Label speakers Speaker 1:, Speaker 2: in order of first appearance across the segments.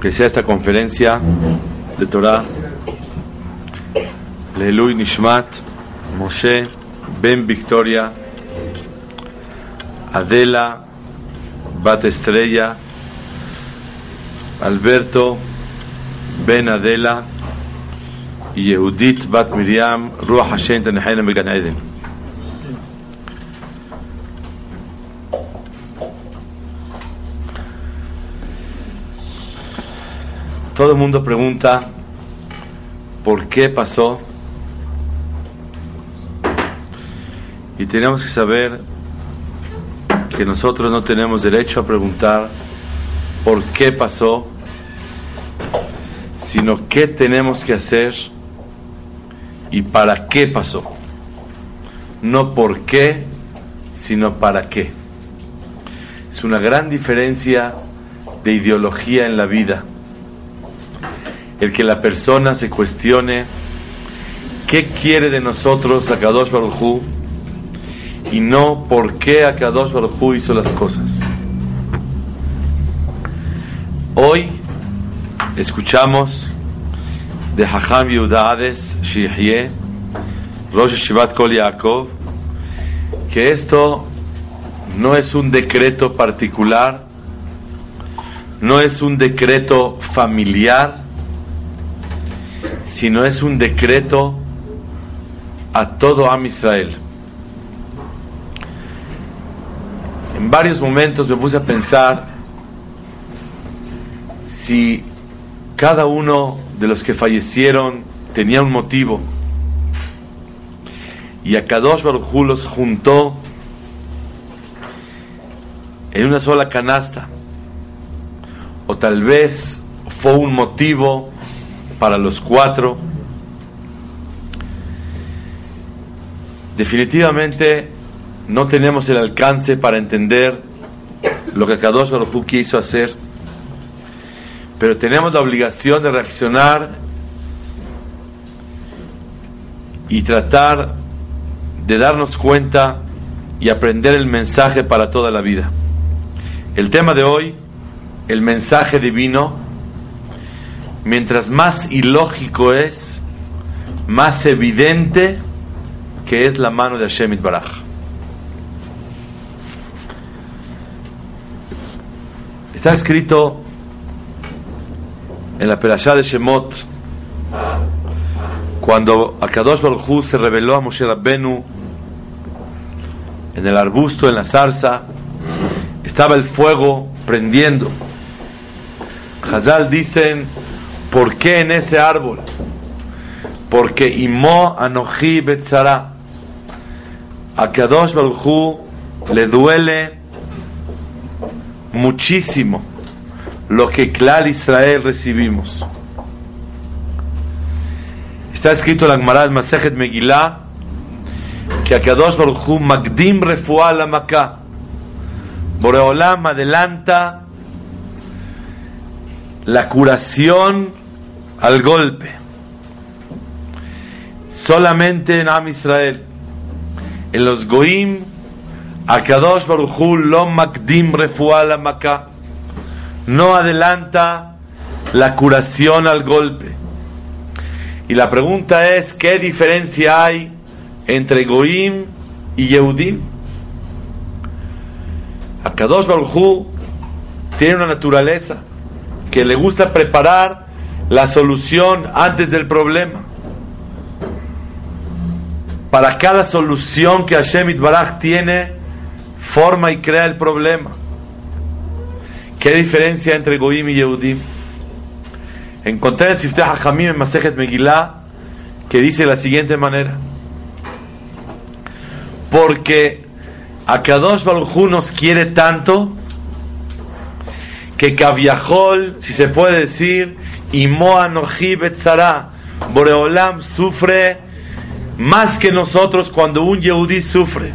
Speaker 1: Que sea esta conferencia de Torah. Lelui Nishmat Moshe Ben Victoria Adela Bat Estrella Alberto Ben Adela Yehudit Bat Miriam Ruach Hashem Tanehayna Began Eden Todo el mundo pregunta por qué pasó. Y tenemos que saber que nosotros no tenemos derecho a preguntar por qué pasó, sino qué tenemos que hacer y para qué pasó. No por qué, sino para qué. Es una gran diferencia de ideología en la vida el que la persona se cuestione qué quiere de nosotros Akadosh Baruj y no por qué Akadosh Baruj hizo las cosas. Hoy escuchamos de Hacham Yudades Shihye, Rosh Shivat Kol Yaakov, que esto no es un decreto particular, no es un decreto familiar, sino es un decreto a todo Am Israel. En varios momentos me puse a pensar si cada uno de los que fallecieron tenía un motivo y a Kadosh Baruj los juntó en una sola canasta o tal vez fue un motivo para los cuatro. Definitivamente no tenemos el alcance para entender lo que Kadosh Baruj quiso hacer, pero tenemos la obligación de reaccionar y tratar de darnos cuenta y aprender el mensaje para toda la vida. El tema de hoy, el mensaje divino, mientras más ilógico es, más evidente que es la mano de Hashem Baraj. Está escrito en la Perashá de Shemot, cuando Akadosh Baruj se reveló a Moshe Rabbenu en el arbusto, en la zarza, estaba el fuego prendiendo. Hazal dicen ¿Por qué en ese árbol? Porque Imo Anoji Betzara. A Kadosh Baruchu le duele muchísimo lo que Clar Israel recibimos. Está escrito en la Gemara del Masejet Megillah que a Kadosh Baruchu Magdim Refuah la. Boreolam adelanta la curación al golpe. Solamente en Am Israel. En los Goim, Akadosh Baruchu lo makdim refuala maka. No adelanta la curación al golpe. Y la pregunta es, ¿qué diferencia hay entre Goim y Yehudim? Akadosh Baruchu tiene una naturaleza que le gusta preparar la solución antes del problema. Para cada solución que Hashem Baraj tiene, forma y crea el problema. ¿Qué diferencia entre Goim y Yehudim? Encontré en Sifteh HaChamim en Masejet Megillah que dice de la siguiente manera: Porque Akadosh Baruj nos quiere tanto que Kaviahol, si se puede decir, y Moanoji Betzara, Boreolam sufre más que nosotros cuando un Yehudi sufre.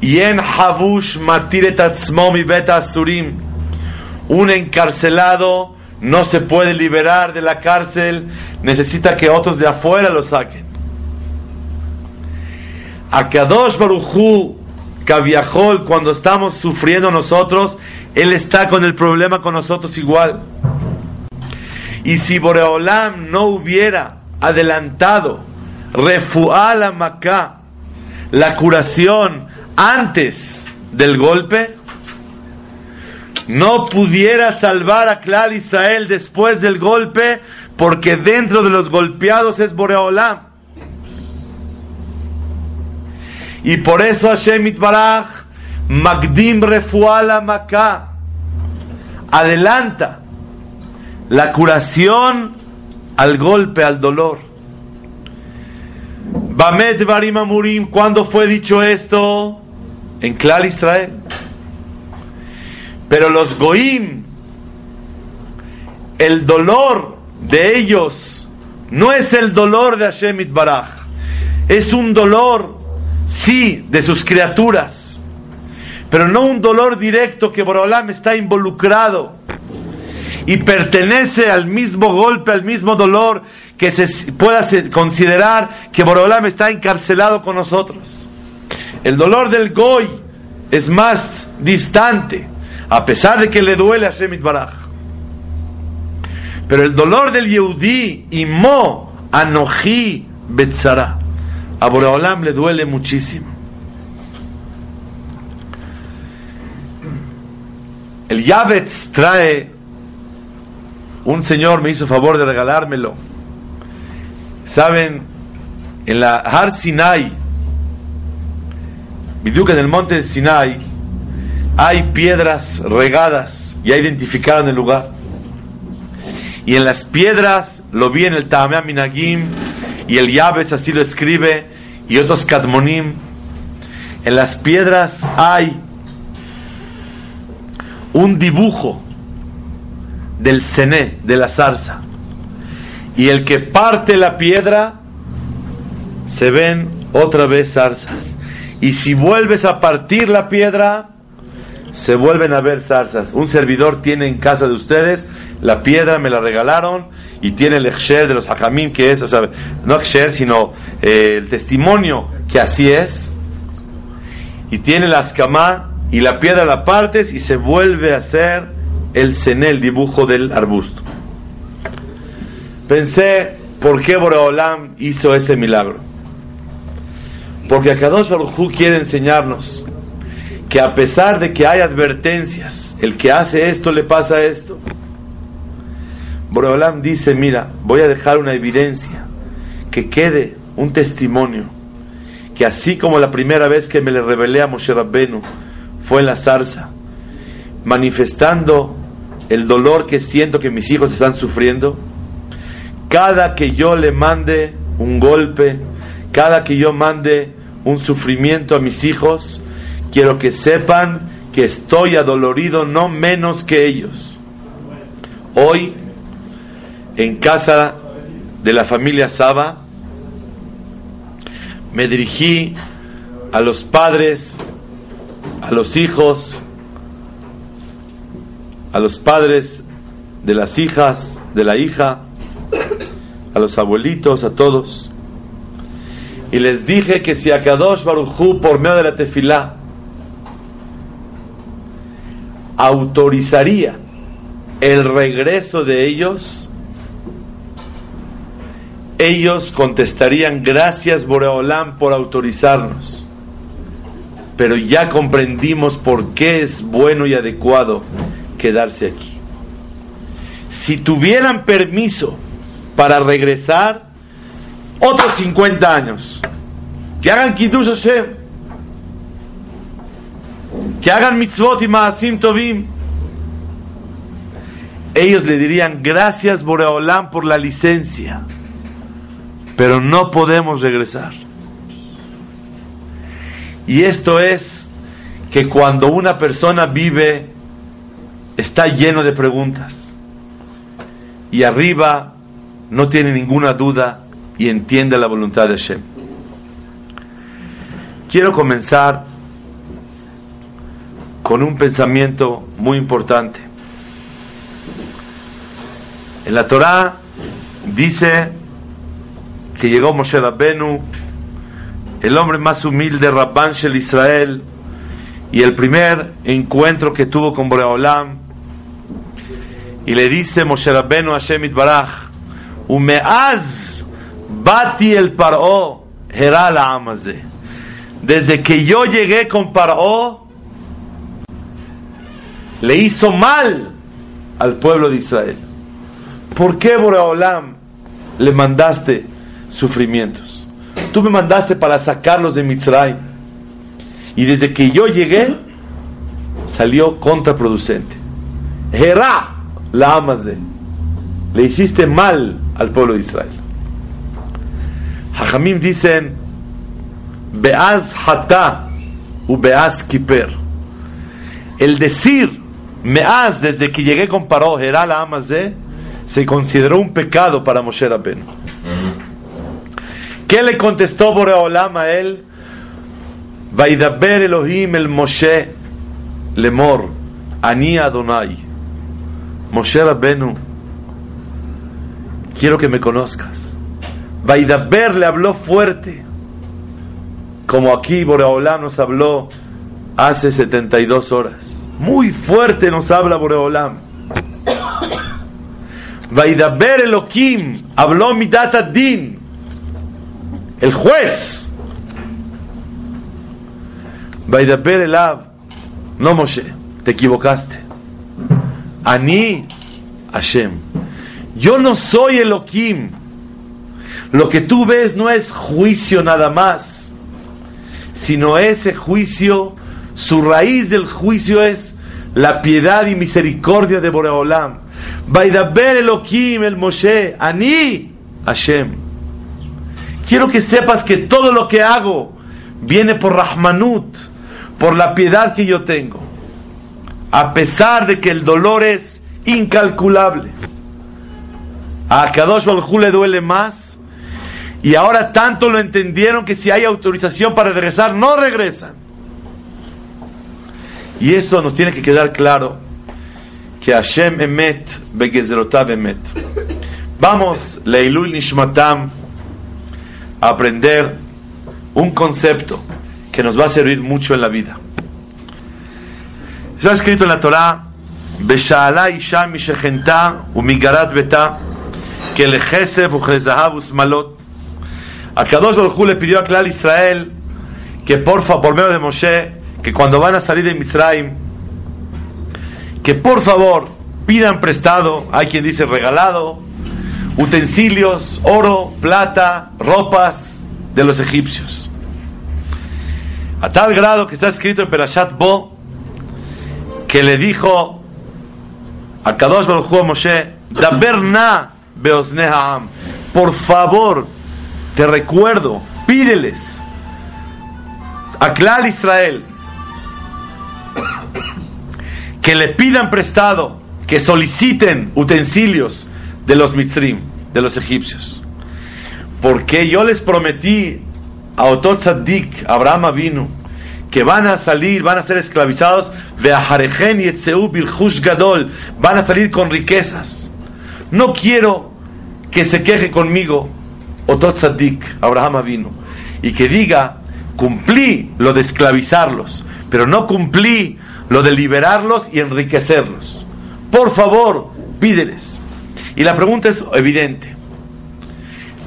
Speaker 1: Y en Havush Matiret Atzmomi Beta Surim, un encarcelado no se puede liberar de la cárcel, necesita que otros de afuera lo saquen. A Kadosh Baruchu Kaviahol, cuando estamos sufriendo nosotros, Él está con el problema con nosotros igual. Y si Boreolam no hubiera adelantado Refuala Maká, la curación antes del golpe, no pudiera salvar a Klal Israel después del golpe, porque dentro de los golpeados es Boreolam. Y por eso Hashem Itbaraj, Magdim Refuala Maká, adelanta la curación al golpe, al dolor. Bamet Barim Amurim, ¿cuándo fue dicho esto? En Clar Israel. Pero los Goim, el dolor de ellos no es el dolor de Hashem Itbaraj, es un dolor sí, de sus criaturas, pero no un dolor directo que Borolam está involucrado y pertenece al mismo golpe, al mismo dolor que se pueda considerar que Borolam está encarcelado con nosotros. El dolor del Goy es más distante, a pesar de que le duele a Shemit Baraj. Pero el dolor del Yehudí y Mo Anoji Betzara a Boreolam le duele muchísimo. El Yavetz trae, un señor me hizo favor de regalármelo. Saben, en la Har Sinai, en el monte de Sinai, hay piedras regadas, ya identificaron el lugar. Y en las piedras, lo vi en el Tamea Minagim, y el Yavetz así lo escribe, y otros Kadmonim. En las piedras hay un dibujo del cené, de la zarza. Y el que parte la piedra, se ven otra vez zarzas. Y si vuelves a partir la piedra, se vuelven a ver zarzas. Un servidor tiene en casa de ustedes la piedra, me la regalaron y tiene el Eksher de los Hakamim, que es, o sea, no Eksher, sino eh, el testimonio que así es. Y tiene la escama y la piedra la partes y se vuelve a hacer el cené, el dibujo del arbusto. Pensé, ¿por qué Boreolam hizo ese milagro? Porque Akadosh Baruj quiere enseñarnos que a pesar de que hay advertencias, el que hace esto le pasa esto, Boreolam dice, mira, voy a dejar una evidencia, que quede un testimonio, que así como la primera vez que me le revelé a Moshe Rabbenu fue en la zarza, manifestando el dolor que siento que mis hijos están sufriendo, cada que yo le mande un golpe, cada que yo mande un sufrimiento a mis hijos, quiero que sepan que estoy adolorido no menos que ellos. Hoy en casa de la familia Saba, me dirigí a los padres, a los hijos, a los padres de las hijas, de la hija, a los abuelitos, a todos. Y les dije que si Akadosh Barujú, por medio de la tefilá, autorizaría el regreso de ellos, ellos contestarían, gracias Boreolam por autorizarnos. Pero ya comprendimos por qué es bueno y adecuado quedarse aquí. Si tuvieran permiso para regresar, otros 50 años, que hagan Kiddush Hashem, que hagan mitzvot y maasim tovim, ellos le dirían gracias Boreolam por la licencia pero no podemos regresar. Y esto es que cuando una persona vive está lleno de preguntas. Y arriba no tiene ninguna duda y entiende la voluntad de Hashem. Quiero comenzar con un pensamiento muy importante. En la Torá dice que llegó Moshe Rabbenu, el hombre más humilde, Rabban Shel Israel, y el primer encuentro que tuvo con Boreolam, y le dice Moshe Rabbenu Hashem Itbaraj, Umeaz bati el Paró, la Amaze. Desde que yo llegué con Paró, le hizo mal al pueblo de Israel. ¿Por qué Boreolam le mandaste sufrimientos? Tú me mandaste para sacarlos de Mitzrayim. Y desde que yo llegué, salió contraproducente. Herá la amas de. Le hiciste mal al pueblo de Israel. Hajamim dicen, Beaz hata u Beaz kiper. El decir, Meaz, desde que llegué con Paró, Herá la amas de, se consideró un pecado para Moshe Rabbeinu. ¿Qué le contestó Boreolam a él? Vaidaber Elohim el Moshe lemor, ani Adonai. Moshe Rabenu, quiero que me conozcas. Vaidaber le habló fuerte, como aquí Boreolam nos habló hace 72 horas. Muy fuerte nos habla Boreolam. Vaidaber Elohim habló Midat Din, el juez Vaidaper Elav, no Moshe, te equivocaste. Ani Hashem. Yo no soy Elohim. Lo que tú ves no es juicio nada más, sino ese juicio, su raíz del juicio es la piedad y misericordia de Boreolam. Vaidaber Elohim, el Moshe, Ani Hashem. Quiero que sepas que todo lo que hago viene por Rahmanut por la piedad que yo tengo, a pesar de que el dolor es incalculable. A Kadosh Baruj le duele más y ahora tanto lo entendieron que si hay autorización para regresar, no regresan. Y eso nos tiene que quedar claro que Hashem emet emet. Vamos, Leilul Nishmatam, aprender un concepto que nos va a servir mucho en la vida. Está escrito en la Torah, Beshala Isha Mishechenta Umigarat Beta, que le Jesef Uchlezahav Usmalot. A Kadosh Baruj le pidió a Klal Israel que porfa, por medio de Moshe, que cuando van a salir de Mitzrayim, que por favor pidan prestado, hay quien dice regalado, utensilios, oro, plata, ropas de los egipcios. A tal grado que está escrito en Perashat Bo que le dijo a Kadosh Baruch Hu Moshe, Daberna Beosneham, por favor, te recuerdo, pídeles a Israel que le pidan prestado, que soliciten utensilios de los mitzrim, de los egipcios. Porque yo les prometí a Otot Abraham vino, que van a salir, van a ser esclavizados, de y Gadol, van a salir con riquezas. No quiero que se queje conmigo Otot Abraham vino, y que diga, cumplí lo de esclavizarlos, pero no cumplí lo de liberarlos y enriquecerlos. Por favor, pídeles. Y la pregunta es evidente.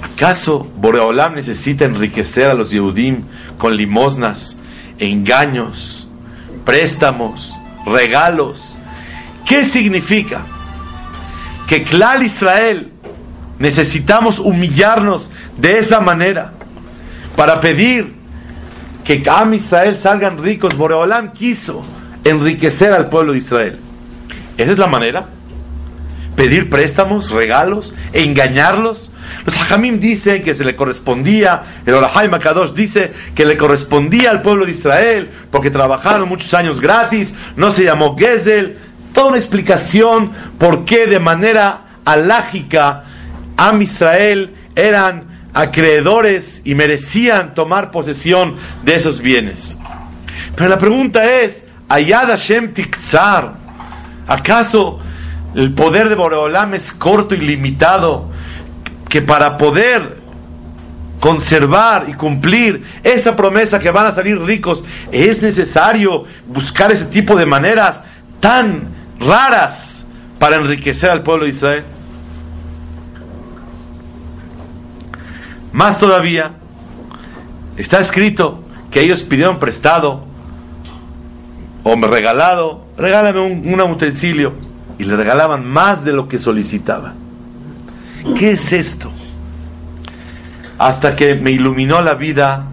Speaker 1: ¿Acaso Boreolam necesita enriquecer a los Yehudim con limosnas, engaños, préstamos, regalos? ¿Qué significa? Que Clal Israel necesitamos humillarnos de esa manera para pedir que Am Israel salgan ricos. Boreolam quiso enriquecer al pueblo de Israel. ¿Esa es la manera? ¿Pedir préstamos, regalos, engañarlos? Los Hajamim dicen que se le correspondía, el Orahai Makadosh dice que le correspondía al pueblo de Israel porque trabajaron muchos años gratis, no se llamó Gezel. toda una explicación por qué de manera alágica Am Israel eran acreedores y merecían tomar posesión de esos bienes. Pero la pregunta es, Ayad Hashem Tikzar, ¿acaso el poder de Boreolam es corto y limitado? Que para poder conservar y cumplir esa promesa que van a salir ricos, es necesario buscar ese tipo de maneras tan raras para enriquecer al pueblo de Israel. Más todavía, está escrito que ellos pidieron prestado o regalado, regálame un, utensilio y le regalaban más de lo que solicitaba. ¿Qué es esto? Hasta que me iluminó la vida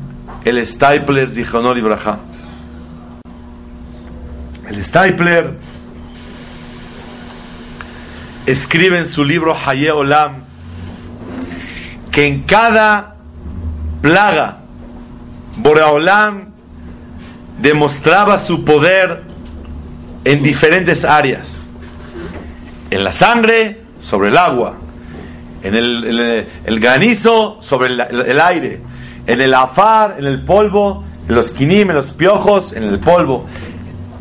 Speaker 1: el Stapler Zichonor Ibrahim. El Stapler escribe en su libro Haye Olam que en cada plaga Boreolam demostraba su poder en diferentes áreas. En la sangre, sobre el agua. En el, granizo, sobre el, aire. En el afar, en el polvo. En los quinim, en los piojos, en el polvo.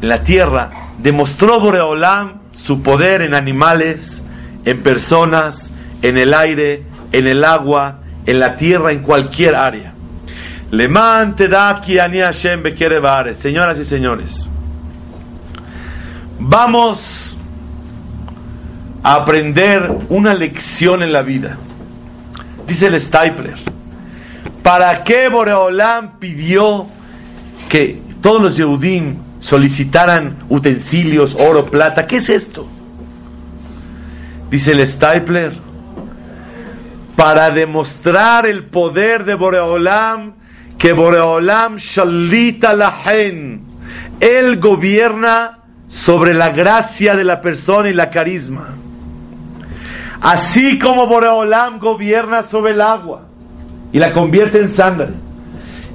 Speaker 1: En la tierra. Demostró Boreolam su poder en animales, en personas, en el aire, en el agua, en la tierra, en cualquier área. Hashem Señoras y señores, vamos a aprender una lección en la vida. Dice el Stapler. ¿Para qué Boreolam pidió que todos los Yehudim solicitaran utensilios, oro, plata? ¿Qué es esto? Dice el Stapler para demostrar el poder de Boreolam, que Boreolam shalita lahen, él gobierna sobre la gracia de la persona y la carisma. Así como Boreolam gobierna sobre el agua y la convierte en sangre,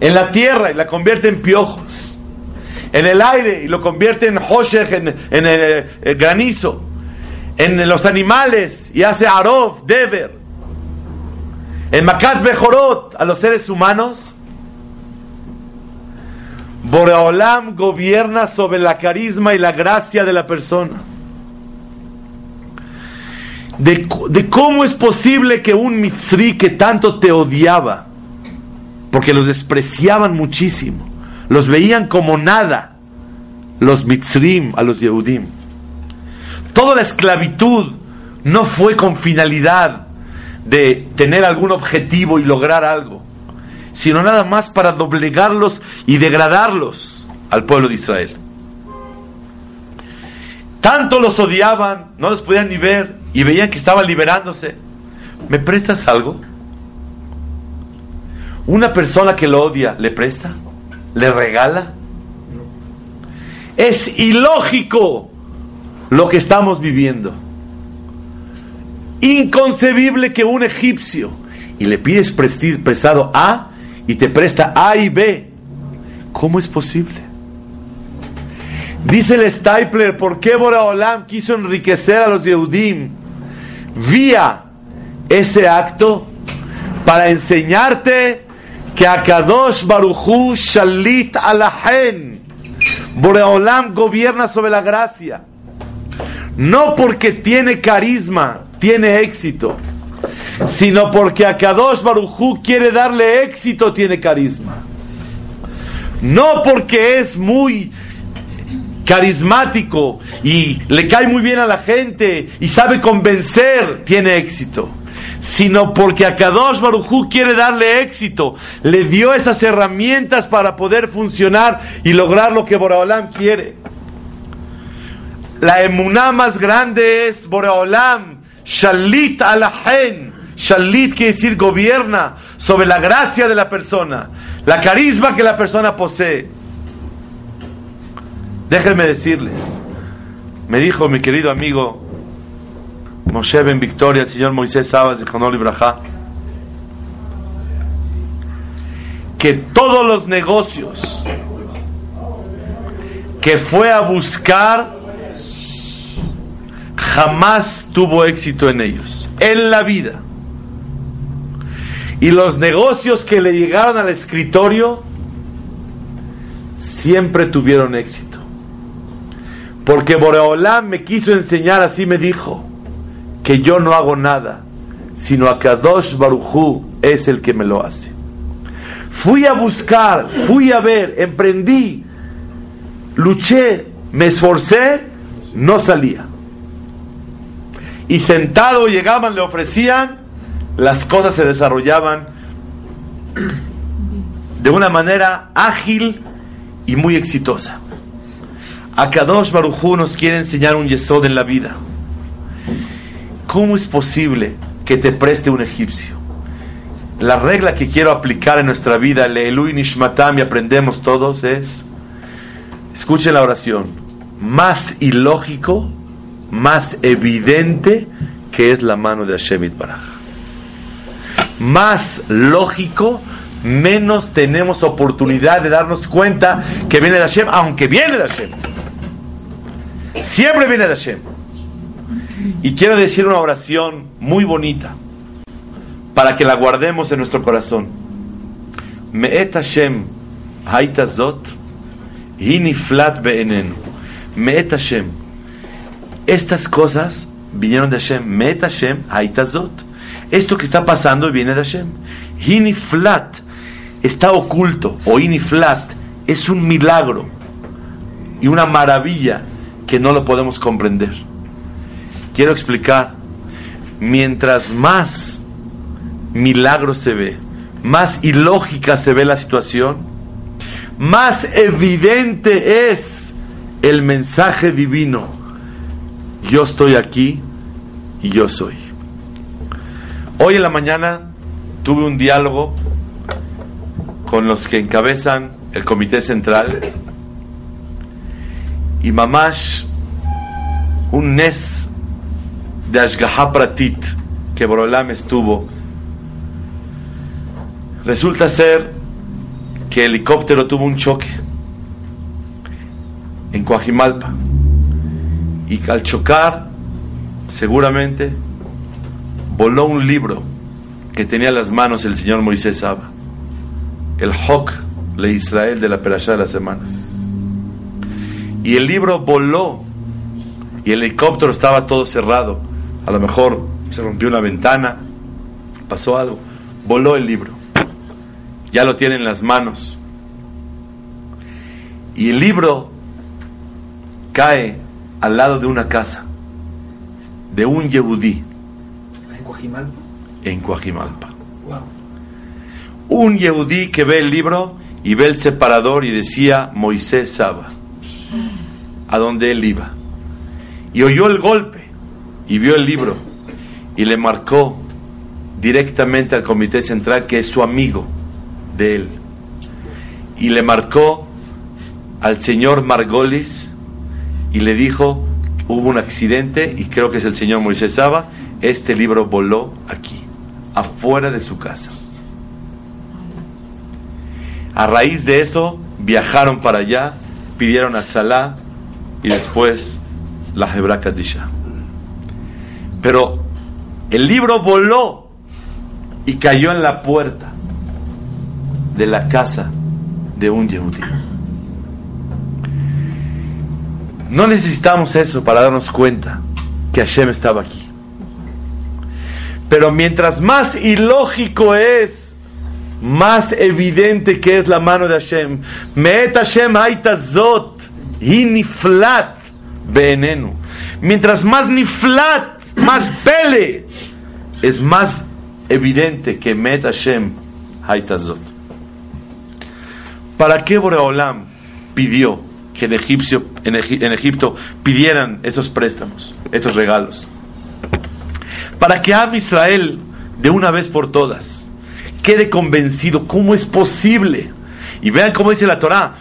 Speaker 1: en la tierra y la convierte en piojos, en el aire y lo convierte en hoshech, en, en, eh, granizo, en los animales y hace arov, dever, en Makat Bejorot a los seres humanos, Boreolam gobierna sobre la carisma y la gracia de la persona. De, cómo es posible que un mitzri que tanto te odiaba, porque los despreciaban muchísimo, los veían como nada, los mitzrim a los Yehudim. Toda la esclavitud no fue con finalidad de tener algún objetivo y lograr algo, sino nada más para doblegarlos y degradarlos al pueblo de Israel. Tanto los odiaban, no los podían ni ver y veían que estaban liberándose. ¿Me prestas algo? ¿Una persona que lo odia le presta? ¿Le regala? Es ilógico lo que estamos viviendo. Inconcebible que un egipcio y le pides prestado A y te presta A y B. ¿Cómo es posible? Dice el Stapler, ¿por qué Boraholam quiso enriquecer a los Yehudim vía ese acto? Para enseñarte que Akadosh Baruchu Shalit Alahen Boreolam gobierna sobre la gracia. No porque tiene carisma, tiene éxito, sino porque a Kadosh Barujú quiere darle éxito, tiene carisma. No porque es muy carismático y le cae muy bien a la gente y sabe convencer, tiene éxito. Sino porque a Kadosh Barujú quiere darle éxito, le dio esas herramientas para poder funcionar y lograr lo que Boraholam quiere. La emuná más grande es Boraholam, Shalit alahen. Shalit quiere decir gobierna sobre la gracia de la persona, la carisma que la persona posee. Déjenme decirles, me dijo mi querido amigo Moshe Ben Victoria, el señor Moisés Sabas de Jonol Ibrahá, que todos los negocios que fue a buscar jamás tuvo éxito en ellos, en la vida. Y los negocios que le llegaron al escritorio siempre tuvieron éxito. Porque Boreolam me quiso enseñar, así me dijo, que yo no hago nada, sino a Kadosh Baruchu es el que me lo hace. Fui a buscar, fui a ver, emprendí, luché, me esforcé, no salía. Y sentado llegaban, le ofrecían, las cosas se desarrollaban de una manera ágil y muy exitosa. Akadosh Barujú nos quiere enseñar un yesod en la vida. ¿Cómo es posible que te preste un egipcio? La regla que quiero aplicar en nuestra vida, Leelu y Nishmatam, y aprendemos todos, es, escuchen la oración, más ilógico, más evidente que es la mano de Hashem Baraj. Más lógico, menos tenemos oportunidad de darnos cuenta que viene de Hashem, aunque viene de Hashem. Siempre viene de Hashem. Y quiero decir una oración muy bonita para que la guardemos en nuestro corazón. Me'et Hashem haitazot hiniflat be'enenu. Me'et Hashem. Estas cosas vinieron de Hashem. Me'et Hashem haitazot. Esto que está pasando viene de Hashem. Hiniflat está oculto o iniflat, es un milagro y una maravilla que no lo podemos comprender. Quiero explicar, mientras más milagro se ve, más ilógica se ve la situación, más evidente es el mensaje divino. Yo estoy aquí y yo soy. Hoy en la mañana tuve un diálogo con los que encabezan el Comité Central y Mamash, un Nes de Ashgaha Pratit que Borolam estuvo. Resulta ser que el helicóptero tuvo un choque en Coajimalpa y al chocar seguramente voló un libro que tenía en las manos el señor Moisés Saba el Hok le Israel de la Perashá de las semanas. Y el libro voló y el helicóptero estaba todo cerrado. A lo mejor se rompió una ventana, pasó algo. Voló el libro. Ya lo tiene en las manos. Y el libro cae al lado de una casa de un yehudí.
Speaker 2: ¿En Coajimalpa?
Speaker 1: En Coajimalpa un yehudí que ve el libro y ve el separador y decía Moisés Saba, a donde él iba. Y oyó el golpe y vio el libro y le marcó directamente al comité central que es su amigo de él. Y le marcó al señor Margolis y le dijo, hubo un accidente y creo que es el señor Moisés Saba, este libro voló aquí, afuera de su casa. A raíz de eso, viajaron para allá, pidieron a Tzalá y después la Hebra Kadisha. Pero el libro voló y cayó en la puerta de la casa de un Yehudí. No necesitamos eso para darnos cuenta que Hashem estaba aquí. Pero mientras más ilógico es más evidente que es la mano de Hashem. Meet Hashem haitazot, niflat venenu. Mientras más niflat, más pele, es más evidente que Met Hashem haitazot. ¿Para qué Boreolam pidió que en, Egipto pidieran esos préstamos, estos regalos? Para que Am Israel, de una vez por todas, quede convencido cómo es posible. Y vean cómo dice la Torah,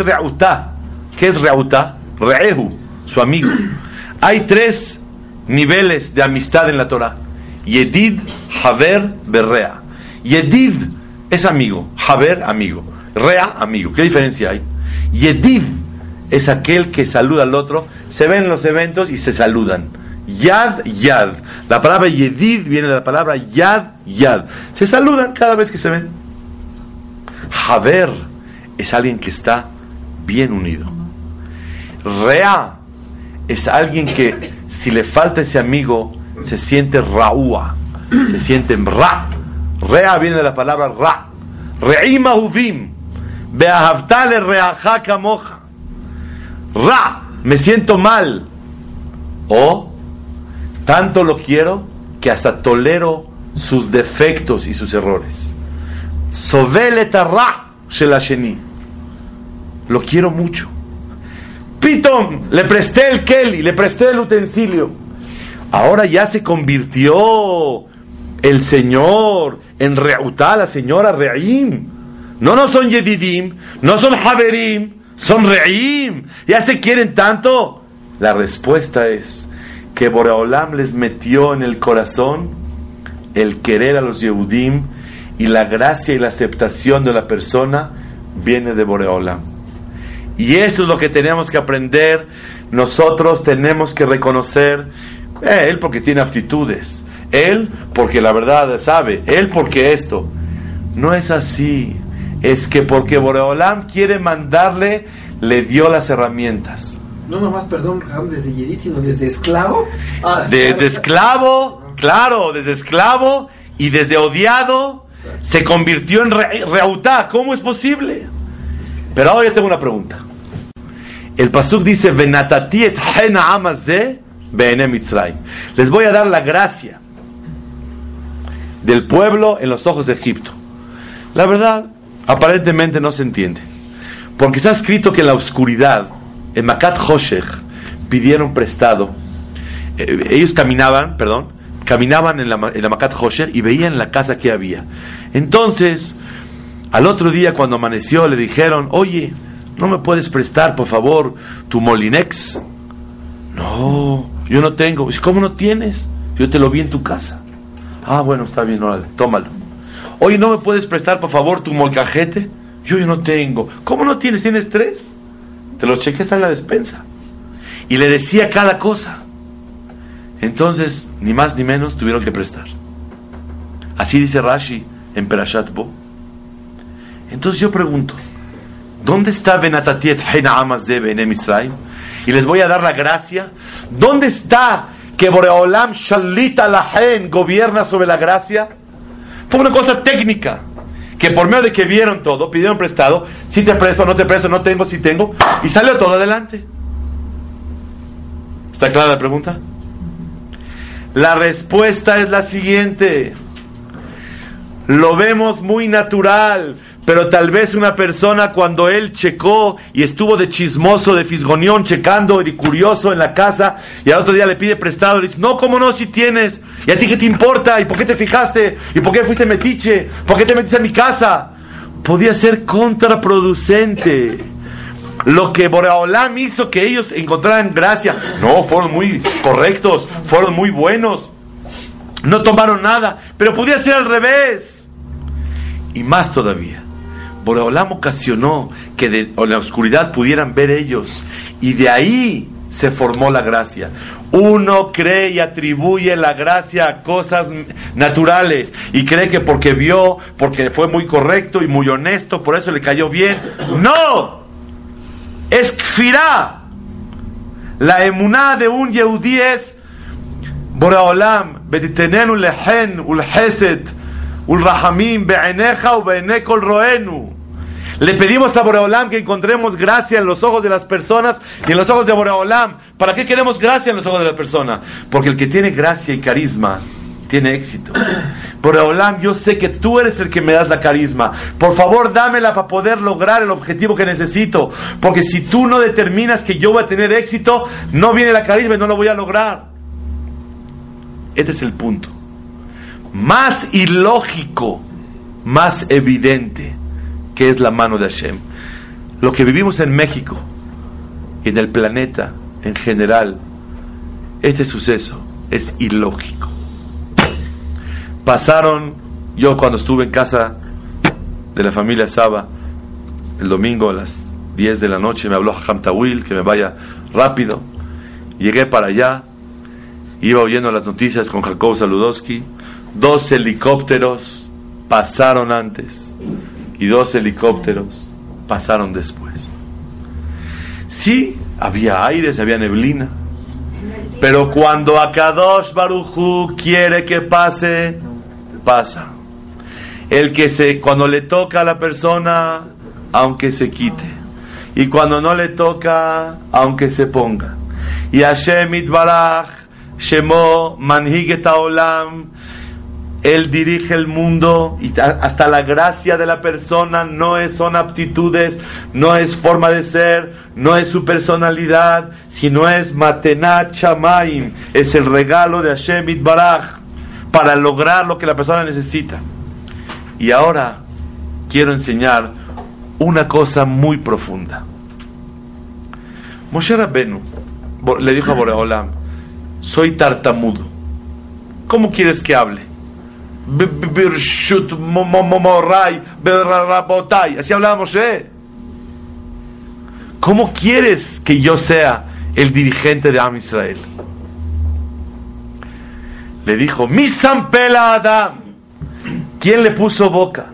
Speaker 1: Reuta. ¿Qué es Reuta? Rehu, su amigo. Hay tres niveles de amistad en la Torah. Yedid, Haver, Berrea. Yedid es amigo, Haver, amigo. Rea, amigo. ¿Qué diferencia hay? Yedid es aquel que saluda al otro. Se ven los eventos y se saludan. Yad, yad. La palabra yedid viene de la palabra yad, yad. Se saludan cada vez que se ven. Haber es alguien que está bien unido. Rea es alguien que si le falta ese amigo se siente raúa, se siente ra. Rea viene de la palabra ra. Reima uvim. Beahavtale kamoja. Ra, me siento mal. O tanto lo quiero que hasta tolero sus defectos y sus errores. Ra shelasheni. Lo quiero mucho. Pitom, le presté el Kelly, le presté el utensilio. Ahora ya se convirtió el Señor en Reutá, la señora Reim. No, no son Yedidim, no son Haberim, son Reim. Ya se quieren tanto. La respuesta es que Boreolam les metió en el corazón el querer a los Yehudim y la gracia y la aceptación de la persona viene de Boreolam. Y eso es lo que tenemos que aprender. Nosotros tenemos que reconocer, eh, él porque tiene aptitudes, él porque la verdad sabe, él porque esto. No es así. Es que porque Boreolam quiere mandarle, le dio las herramientas.
Speaker 2: No nomás, perdón, desde Yedid, sino desde esclavo.
Speaker 1: Ah, desde esclavo, claro, desde esclavo y desde odiado se convirtió en reutá. ¿Cómo es posible? Pero ahora yo tengo una pregunta. El pasuk dice, Les voy a dar la gracia del pueblo en los ojos de Egipto. La verdad, aparentemente no se entiende. Porque está escrito que en la oscuridad, en Makat Hoshech, pidieron prestado. Eh, ellos caminaban, perdón, caminaban en la, en la Makat Hoshech y veían la casa que había. Entonces, al otro día cuando amaneció le dijeron, oye, ¿no me puedes prestar, por favor, tu Molinex? No, yo no tengo. ¿Cómo no tienes? Yo te lo vi en tu casa. Ah, bueno, está bien, órale, tómalo. Oye, ¿no me puedes prestar, por favor, tu molcajete? Yo, yo no tengo. ¿Cómo no tienes? ¿Tienes tres? Te los cheques en la despensa. Y le decía cada cosa. Entonces, ni más ni menos, tuvieron que prestar. Así dice Rashi en Perashat Bo. Entonces yo pregunto, ¿dónde está Benatatiet de Israel? Y les voy a dar la gracia. ¿Dónde está que Boreolam Shalita Lahen gobierna sobre la gracia? Fue una cosa técnica. Que por medio de que vieron todo, pidieron prestado, si te presto, no te presto, no tengo, si tengo, y salió todo adelante. ¿Está clara la pregunta? La respuesta es la siguiente. Lo vemos muy natural pero tal vez una persona cuando él checó y estuvo de chismoso, de fisgonión, checando y curioso en la casa, y al otro día le pide prestado, le dice, no, ¿cómo no? Si tienes. ¿Y a ti qué te importa? ¿Y por qué te fijaste? ¿Y por qué fuiste metiche? ¿Por qué te metiste a mi casa? Podía ser contraproducente. Lo que Boreolam hizo que ellos encontraran gracia. No, fueron muy correctos, fueron muy buenos. No tomaron nada, pero podía ser al revés. Y más todavía Boreolam ocasionó que de la oscuridad pudieran ver ellos. Y de ahí se formó la gracia. Uno cree y atribuye la gracia a cosas naturales y cree que porque vio, porque fue muy correcto y muy honesto, por eso le cayó bien. ¡No! Es kfirá. La emuná de un yehudí es Boreolam, lehen ul hesed roenu. Le pedimos a Boreolam que encontremos gracia en los ojos de las personas y en los ojos de Boreolam. ¿Para qué queremos gracia en los ojos de la persona? Porque el que tiene gracia y carisma tiene éxito. Boreolam, yo sé que tú eres el que me das la carisma. Por favor, dámela para poder lograr el objetivo que necesito. Porque si tú no determinas que yo voy a tener éxito, no viene la carisma y no lo voy a lograr. Este es el punto más ilógico, más evidente que es la mano de Hashem. Lo que vivimos en México y en el planeta en general, este suceso es ilógico. Pasaron, yo cuando estuve en casa de la familia Saba, el domingo a las 10 de la noche, me habló Hajam Tawil que me vaya rápido. Llegué para allá, iba oyendo las noticias con Jacob Saludowski. Dos helicópteros pasaron antes y dos helicópteros pasaron después. Sí, había aires, había neblina, pero cuando Akadosh Baruchu quiere que pase, pasa. El que se, cuando le toca a la persona, aunque se quite. Y cuando no le toca, aunque se ponga. Y Hashem Itbarach, Shemo, Manhiget Olam, él dirige el mundo y hasta la gracia de la persona no es, son aptitudes, no es forma de ser, no es su personalidad, sino es Matenat Chamaim, es el regalo de Hashem Itbarach para lograr lo que la persona necesita. Y ahora quiero enseñar una cosa muy profunda. Moshe Rabbenu le dijo a Boreolam, soy tartamudo. ¿Cómo quieres que hable? Así hablaba Moshe. ¿Cómo quieres que yo sea el dirigente de Am Israel? Le dijo, mi Sampela Adam. ¿Quién le puso boca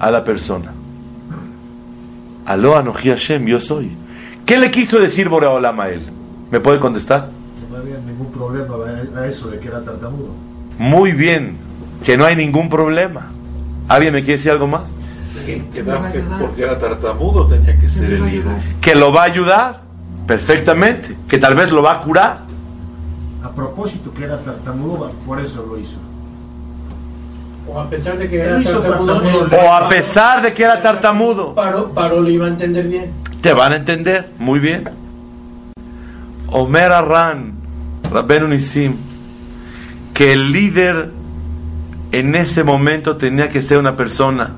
Speaker 1: a la persona? Aló Anoji Hashem, yo soy. ¿Qué le quiso decir Boreolam a él? ¿Me puede contestar?
Speaker 3: No había ningún problema a eso de que era tartamudo.
Speaker 1: Muy bien, que no hay ningún problema. ¿Alguien me quiere decir algo más?
Speaker 4: Que, que, que porque era tartamudo tenía que ser el líder.
Speaker 1: Que lo va a ayudar perfectamente, que tal vez lo va a curar.
Speaker 3: A propósito que era tartamudo, por eso lo hizo.
Speaker 5: O a pesar de que era tartamudo,
Speaker 3: tartamudo.
Speaker 1: O a pesar de que era tartamudo,
Speaker 5: Paro, Paro le iba a entender bien.
Speaker 1: te van a entender muy bien. Omer Arran, Rabbenu Nisim, que el líder en ese momento tenía que ser una persona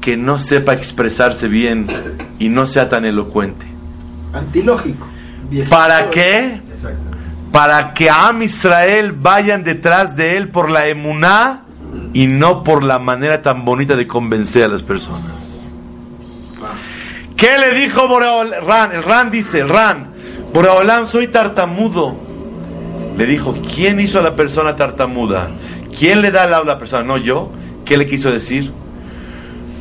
Speaker 1: que no sepa expresarse bien y no sea tan elocuente.
Speaker 2: Antilógico. Viejito.
Speaker 1: ¿Para qué? Para que Am Israel vayan detrás de él por la emuná y no por la manera tan bonita de convencer a las personas. ¿Qué le dijo Boreol Ran? El Ran dice, el Ran, Boreolam, soy tartamudo. Le dijo, ¿quién hizo a la persona tartamuda? ¿Quién le da el habla a la persona? No yo. ¿Qué le quiso decir?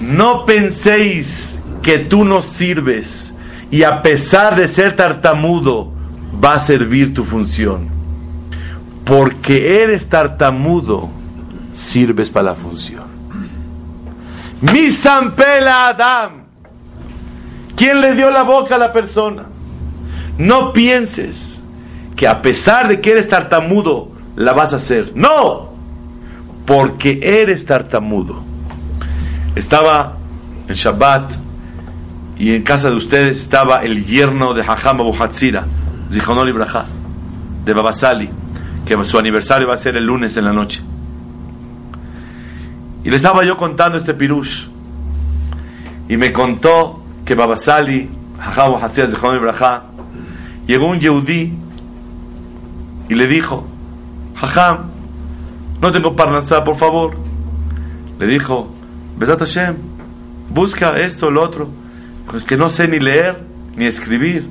Speaker 1: No penséis que tú no sirves y a pesar de ser tartamudo va a servir tu función. Porque eres tartamudo, sirves para la función. Mi Sampela Adam. ¿Quién le dio la boca a la persona? No pienses que a pesar de que eres tartamudo, la vas a hacer. No, porque eres tartamudo. Estaba en Shabbat y en casa de ustedes estaba el yerno de Hajam Abu Hatzira, Zichonol Ibrahá, de Babasali, que su aniversario va a ser el lunes en la noche. Y le estaba yo contando este pirush. Y me contó que Babasali, Hajam Abu Hatzira, Zichonol llegó un Yehudí y le dijo, Jajam, no tengo parnasá, por favor. Le dijo, Besat Hashem, busca esto, lo otro. Pues que no sé ni leer ni escribir.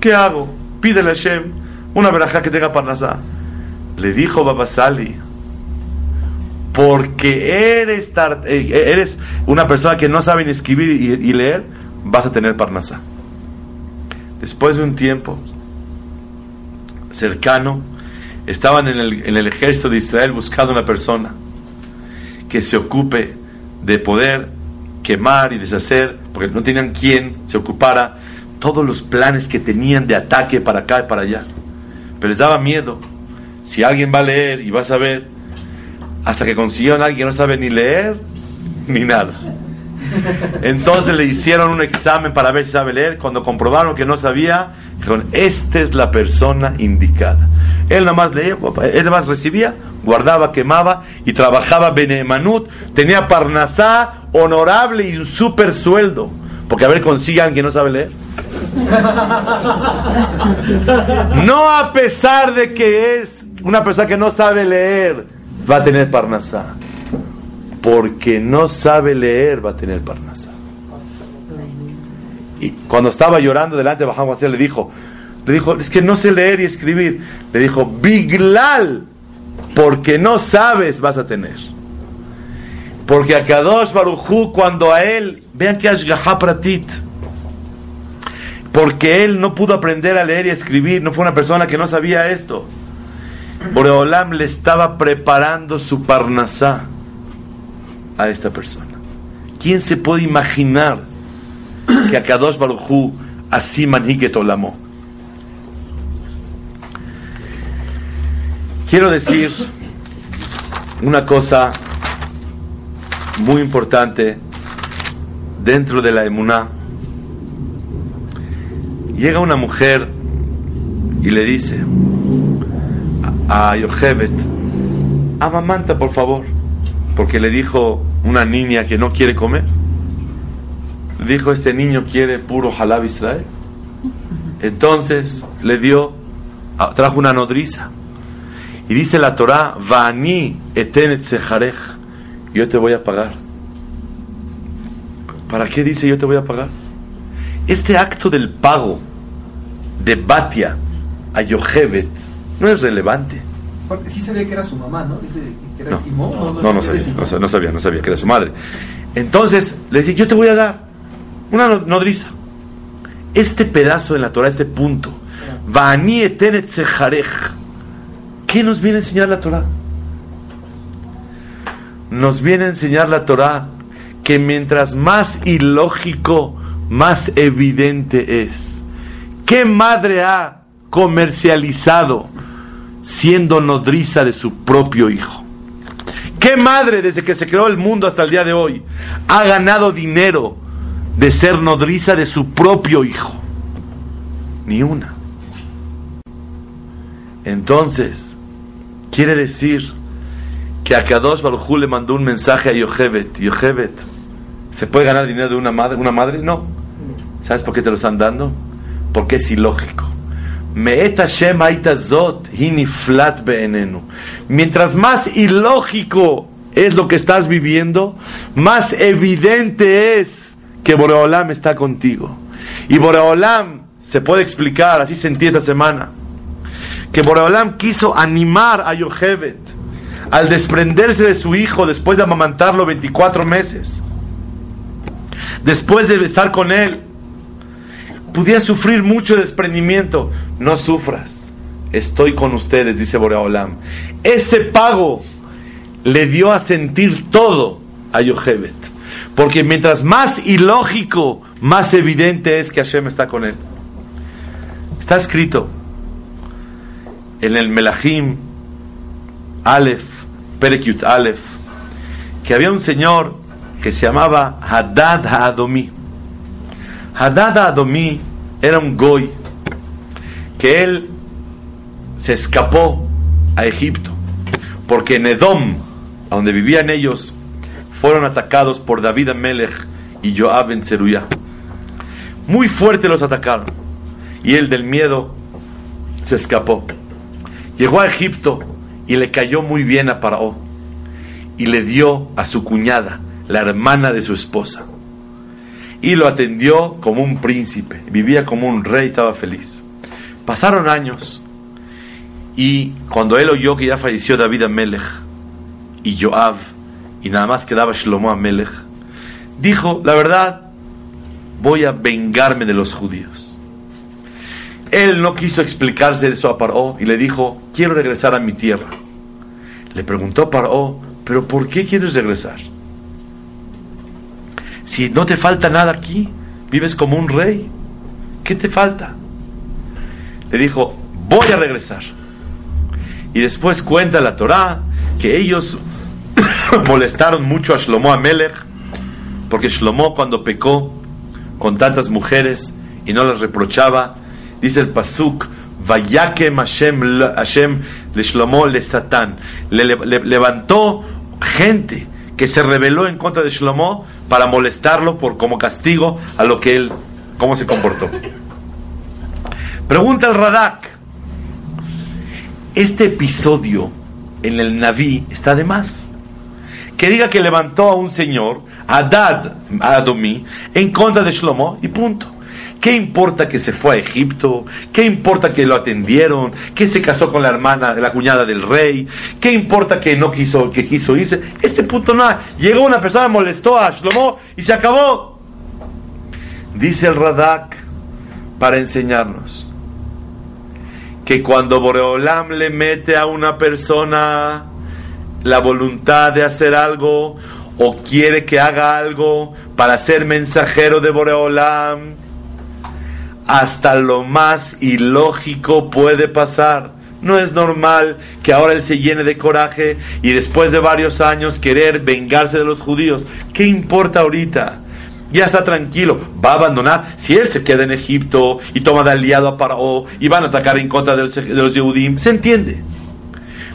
Speaker 1: ¿Qué hago? Pídele a Hashem una verajá que tenga parnasá. Le dijo Babasali, porque eh, eres una persona que no sabe ni escribir y, y leer, vas a tener parnasá. Después de un tiempo cercano, estaban en el, ejército de Israel buscando una persona que se ocupe de poder quemar y deshacer, porque no tenían quien se ocupara todos los planes que tenían de ataque para acá y para allá. Pero les daba miedo. Si alguien va a leer y va a saber, hasta que consiguieron a alguien que no sabe ni leer ni nada. Entonces le hicieron un examen para ver si sabe leer. Cuando comprobaron que no sabía, dijeron, esta es la persona indicada. Él nada más leía, él nada más recibía, guardaba, quemaba y trabajaba benemanut. Tenía parnasá honorable y un super sueldo. Porque a ver, consigan que no sabe leer. No a pesar de que es una persona que no sabe leer, va a tener parnasá porque no sabe leer va a tener parnasá. Y cuando estaba llorando delante de Bajam le dijo, le dijo, es que no sé leer y escribir. Le dijo, Biglal, porque no sabes vas a tener. Porque a Kadosh Baruchu, cuando a él, vean que Ashgaha Pratit, porque él no pudo aprender a leer y escribir, no fue una persona que no sabía esto. Boreolam le estaba preparando su parnasá a esta persona. ¿Quién se puede imaginar que a Kadosh Baruchu así manhiget olamó? Quiero decir una cosa muy importante dentro de la emuná. Llega una mujer y le dice a Yochebet, amamanta por favor, porque le dijo una niña que no quiere comer. Dijo, este niño quiere puro halab Israel. Entonces le dio, trajo una nodriza y dice la Torah, Vani etenet yo te voy a pagar. ¿Para qué dice yo te voy a pagar? Este acto del pago de Batia a Yochebet no es relevante.
Speaker 2: Porque sí sabía que era su mamá, ¿no? Dice
Speaker 1: no, no, no, sabía, no, sabía, no sabía que era su madre. Entonces le dice, yo te voy a dar una nodriza. Este pedazo en la Torah, este punto, sejarej, ¿Qué nos viene a enseñar la Torah? Nos viene a enseñar la Torah que mientras más ilógico, más evidente es. ¿Qué madre ha comercializado siendo nodriza de su propio hijo? ¿Qué madre desde que se creó el mundo hasta el día de hoy ha ganado dinero de ser nodriza de su propio hijo? Ni una. Entonces, Quiere decir que a Kadosh Baruj le mandó un mensaje a Yochebet. Yochebet, ¿se puede ganar dinero de una madre? ¿Una madre? No. ¿Sabes por qué te lo están dando? Porque es ilógico. Mientras más ilógico es lo que estás viviendo, más evidente es que Boreolam está contigo. Y Boreolam se puede explicar, así sentí esta semana que Boreolam quiso animar a Yochebet al desprenderse de su hijo después de amamantarlo 24 meses, después de estar con él, podía sufrir mucho desprendimiento. No sufras, estoy con ustedes, dice Boreolam. Ese pago le dio a sentir todo a Yochebet, porque mientras más ilógico, más evidente es que Hashem está con él. Está escrito en el Melahim Aleph, Perekyut Aleph, que había un señor que se llamaba Hadad Haadomi. Hadad Haadomi era un goy que él se escapó a Egipto porque en Edom, donde vivían ellos, fueron atacados por David Amelech y Joab en Zeruya. Muy fuerte los atacaron y él del miedo se escapó. Llegó a Egipto y le cayó muy bien a Paró y le dio a su cuñada, la hermana de su esposa. Y lo atendió como un príncipe, vivía como un rey, estaba feliz. Pasaron años y cuando él oyó que ya falleció David Amelech y Joab y nada más quedaba Shlomo Amelech, dijo, la verdad, voy a vengarme de los judíos. Él no quiso explicarse eso a Paró y le dijo, quiero regresar a mi tierra. Le preguntó Paró, pero ¿por qué quieres regresar? Si no te falta nada aquí, vives como un rey, ¿qué te falta? Le dijo, voy a regresar. Y después cuenta la Torá que ellos molestaron mucho a Shlomo Amelech, porque Shlomo cuando pecó con tantas mujeres y no las reprochaba, dice el Pasuk, Vayakem Hashem, Hashem le Shlomo le Satán. Le, levantó gente que se rebeló en contra de Shlomo para molestarlo por como castigo a lo que él, cómo se comportó. Pregunta el Radak. Este episodio en el Naví está de más. que diga que levantó a un señor, Adad Adomí, en contra de Shlomo y punto. ¿Qué importa que se fue a Egipto? ¿Qué importa que lo atendieron? ¿Que se casó con la hermana, la cuñada del rey? ¿Qué importa que no quiso, que quiso irse? Este punto no. Llegó una persona, molestó a Shlomo y se acabó. Dice el Radak para enseñarnos que cuando Boreolam le mete a una persona la voluntad de hacer algo o quiere que haga algo para ser mensajero de Boreolam, hasta lo más ilógico puede pasar. No es normal que ahora él se llene de coraje y después de varios años querer vengarse de los judíos. ¿Qué importa ahorita? Ya está tranquilo, va a abandonar. Si él se queda en Egipto y toma de aliado a Paró y van a atacar en contra de los, de se entiende.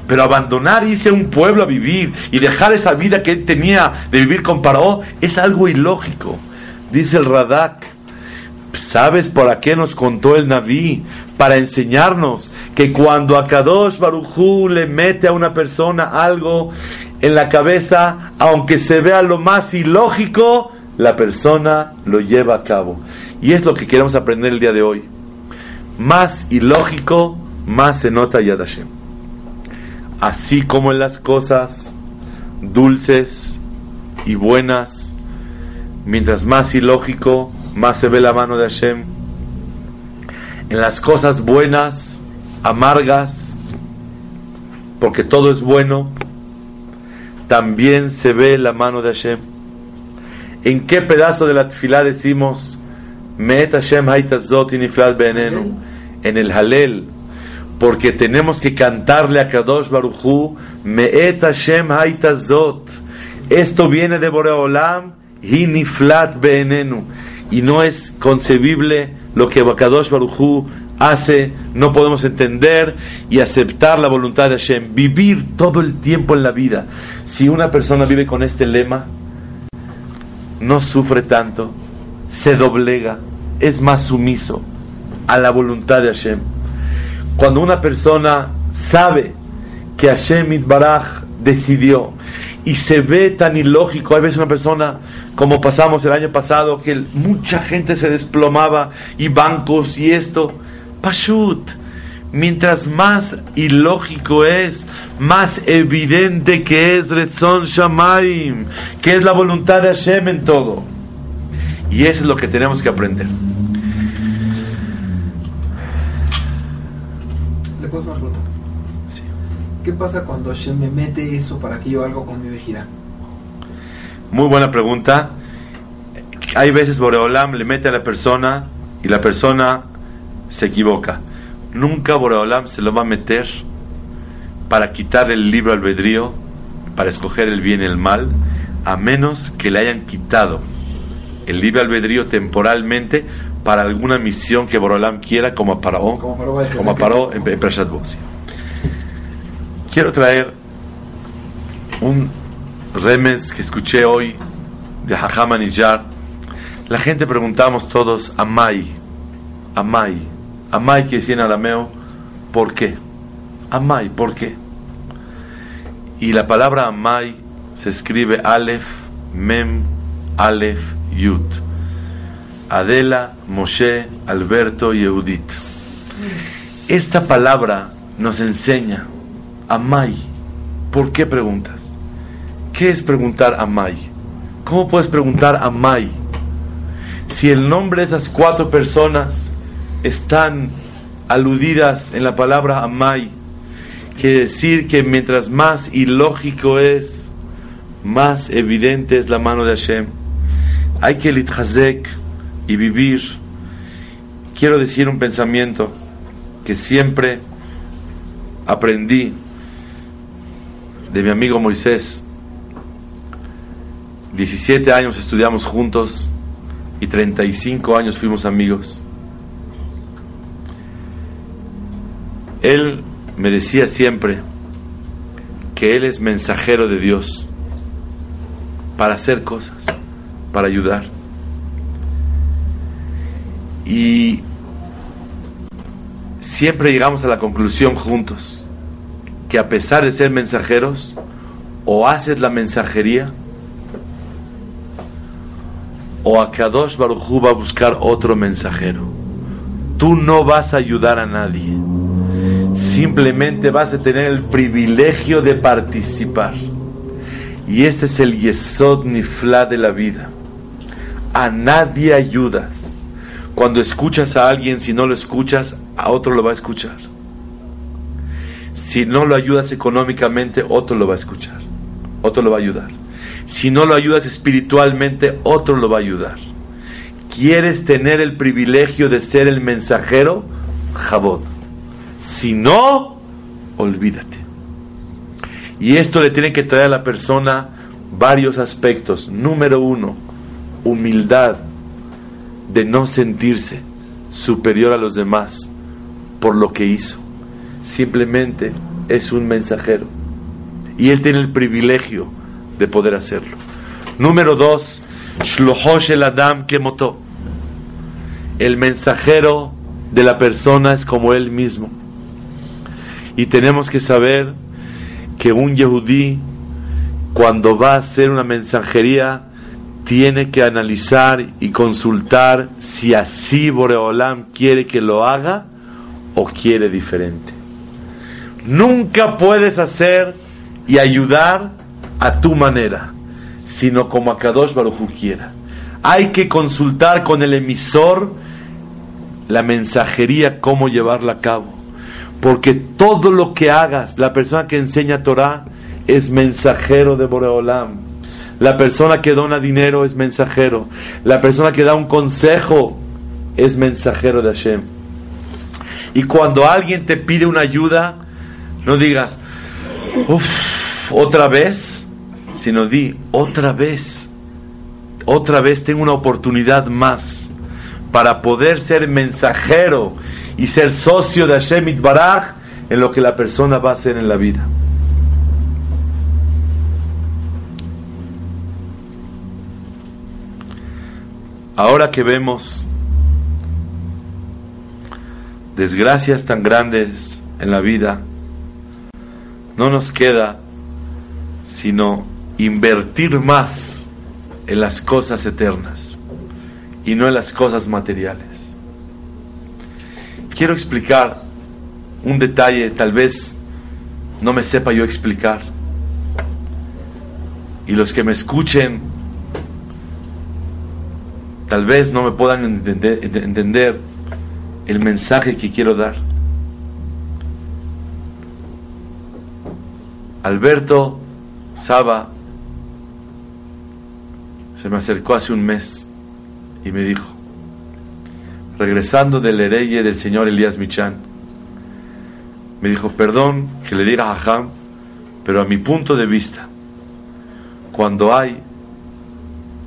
Speaker 1: Pero abandonar irse a un pueblo a vivir y dejar esa vida que él tenía de vivir con Paró es algo ilógico. Dice el Radak ¿Sabes por qué nos contó el Naví? Para enseñarnos que cuando a Kadosh Barujú le mete a una persona algo en la cabeza, aunque se vea lo más ilógico, la persona lo lleva a cabo. Y es lo que queremos aprender el día de hoy. Más ilógico, más se nota Yad Hashem. Así como en las cosas dulces y buenas, mientras más ilógico, más se ve la mano de Hashem. En las cosas buenas, amargas, porque todo es bueno, también se ve la mano de Hashem. ¿En qué pedazo de la tefilá decimos, Meet Hashem En el Halel, porque tenemos que cantarle a Kadosh Baruchu, Meet Hashem Haitazot. Esto viene de Boreolam, Hiniflat Benenu y no es concebible lo que Bakadosh Barujú hace, no podemos entender y aceptar la voluntad de Hashem, vivir todo el tiempo en la vida. Si una persona vive con este lema, no sufre tanto, se doblega, es más sumiso a la voluntad de Hashem. Cuando una persona sabe que Hashem Itbaraj decidió y se ve tan ilógico. Hay veces una persona, como pasamos el año pasado, que mucha gente se desplomaba y bancos y esto. Pashut. Mientras más ilógico es, más evidente que es Retzon Shamaim, que es la voluntad de Hashem en todo. Y eso es lo que tenemos que aprender.
Speaker 2: ¿Le puedo hacer una ¿Qué pasa cuando Hashem me mete eso para que yo haga con mi vejira?
Speaker 1: Muy buena pregunta. Hay veces Boreolam le mete a la persona y la persona se equivoca. Nunca Boreolam se lo va a meter para quitar el libro albedrío, para escoger el bien y el mal, a menos que le hayan quitado el libre albedrío temporalmente para alguna misión que Boreolam quiera, como a Paró, como, Paró en, en Quiero traer un remes que escuché hoy de Hajam Aniyar. La gente preguntamos todos, Amai, Amai, Amai que decía en arameo, ¿por qué? Amai, ¿por qué? Y la palabra Amai se escribe Aleph, Mem, Aleph, Yud. Adela, Moshe, Alberto y Eudit. Esta palabra nos enseña Amai. ¿Por qué preguntas? ¿Qué es preguntar Amai? ¿Cómo puedes preguntar Amai? Si el nombre de esas cuatro personas están aludidas en la palabra Amai, quiere decir que mientras más ilógico es, más evidente es la mano de Hashem. Hay que litchazek y vivir. Quiero decir un pensamiento que siempre aprendí de mi amigo Moisés. 17 años estudiamos juntos y 35 años fuimos amigos. Él me decía siempre que Él es mensajero de Dios para hacer cosas, para ayudar. Y siempre llegamos a la conclusión juntos que a pesar de ser mensajeros, o haces la mensajería, o a Kadosh Baruj va a buscar otro mensajero. Tú no vas a ayudar a nadie. Simplemente vas a tener el privilegio de participar. Y este es el Yesod Nifla de la vida. A nadie ayudas. Cuando escuchas a alguien, si no lo escuchas, a otro lo va a escuchar. Si no lo ayudas económicamente, otro lo va a escuchar. Otro lo va a ayudar. Si no lo ayudas espiritualmente, otro lo va a ayudar. ¿Quieres tener el privilegio de ser el mensajero? Jabot. Si no, olvídate. Y esto le tiene que traer a la persona varios aspectos. Número uno, humildad de no sentirse superior a los demás por lo que hizo. Simplemente es un mensajero. Y él tiene el privilegio de poder hacerlo. Número dos, Shlohosh el Adam Kemotó. El mensajero de la persona es como él mismo. Y tenemos que saber que un yehudí, cuando va a hacer una mensajería, tiene que analizar y consultar si así Boreolam quiere que lo haga o quiere diferente. Nunca puedes hacer y ayudar a tu manera, sino como a Kadosh Baruj quiera. Hay que consultar con el emisor la mensajería, cómo llevarla a cabo. Porque todo lo que hagas, la persona que enseña Torah es mensajero de Boreolam. La persona que dona dinero es mensajero. La persona que da un consejo es mensajero de Hashem. Y cuando alguien te pide una ayuda, no digas, uff, otra vez, sino di, otra vez, otra vez tengo una oportunidad más para poder ser mensajero y ser socio de Hashem Itbaraj en lo que la persona va a hacer en la vida. Ahora que vemos desgracias tan grandes en la vida, no nos queda sino invertir más en las cosas eternas y no en las cosas materiales. Quiero explicar un detalle, tal vez no me sepa yo explicar. Y los que me escuchen, tal vez no me puedan entender, el mensaje que quiero dar. Alberto Saba se me acercó hace un mes y me dijo, regresando del hereye del señor Elías Michan, me dijo, perdón que le diga a Ham, pero a mi punto de vista, cuando hay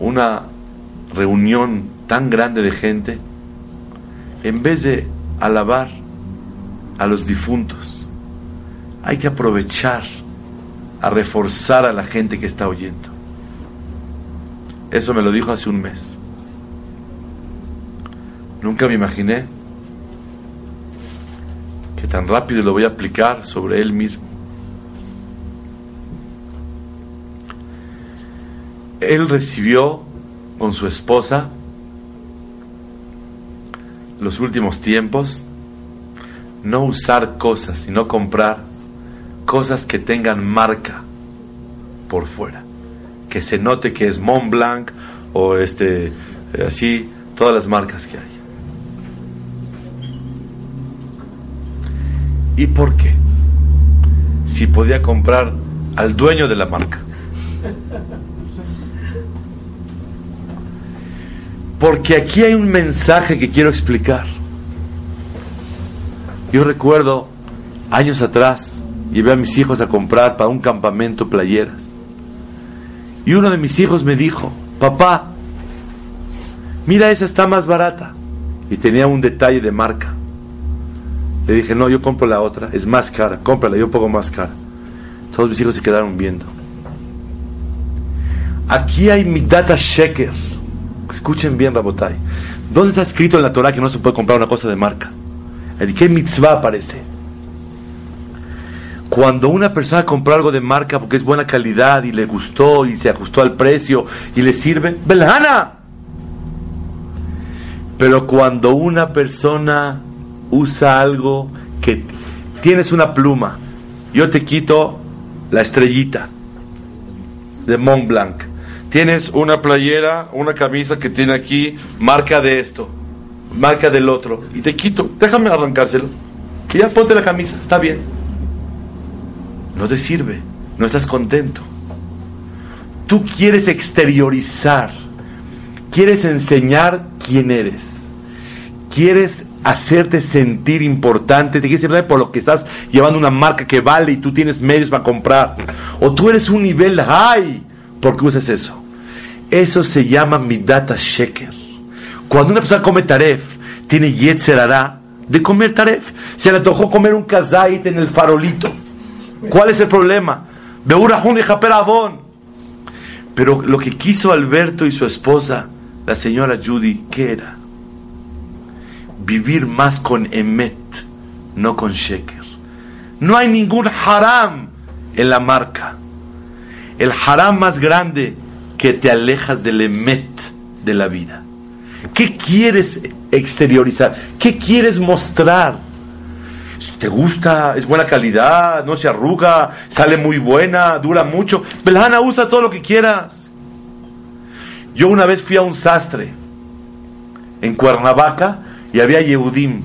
Speaker 1: una reunión tan grande de gente, en vez de alabar a los difuntos, hay que aprovechar a reforzar a la gente que está oyendo. Eso me lo dijo hace un mes. Nunca me imaginé que tan rápido lo voy a aplicar sobre él mismo. Él recibió con su esposa los últimos tiempos no usar cosas, sino comprar cosas que tengan marca por fuera. Que se note que es Mont Blanc o este así todas las marcas que hay. ¿Y por qué? Si podía comprar al dueño de la marca. Porque aquí hay un mensaje que quiero explicar. Yo recuerdo años atrás, llevé a mis hijos a comprar para un campamento playeras. Y uno de mis hijos me dijo, papá, mira esa está más barata. Y tenía un detalle de marca. Le dije, no, yo compro la otra, es más cara, cómprala, yo pongo más cara. Todos mis hijos se quedaron viendo. Aquí hay mi data sheker Escuchen bien, Rabotai. ¿Dónde está escrito en la Torah que no se puede comprar una cosa de marca? ¿En qué mitzvah aparece? Cuando una persona compró algo de marca porque es buena calidad y le gustó y se ajustó al precio y le sirve, ¡Belhana! Pero cuando una persona usa algo que tienes una pluma, yo te quito la estrellita de Mont Blanc. Tienes una playera, una camisa que tiene aquí marca de esto, marca del otro, y te quito, déjame arrancárselo. Y ya ponte la camisa, está bien. No te sirve, no estás contento. Tú quieres exteriorizar, quieres enseñar quién eres, quieres hacerte sentir importante, te quieres sentir por lo que estás llevando una marca que vale y tú tienes medios para comprar. O tú eres un nivel high porque usas eso. Eso se llama midata sheker. Cuando una persona come taref, tiene yetzerara de comer taref. Se le antojó comer un kazait en el farolito. ¿Cuál es el problema? Pero lo que quiso Alberto y su esposa, la señora Judy, ¿qué era? Vivir más con emet, no con sheker. No hay ningún haram en la marca. El haram más grande que te alejas del emet de la vida. ¿Qué quieres exteriorizar? ¿Qué quieres mostrar? ¿Te gusta? ¿Es buena calidad? ¿No se arruga? ¿Sale muy buena? ¿Dura mucho? Belhana, usa todo lo que quieras. Yo una vez fui a un sastre en Cuernavaca y había Yehudim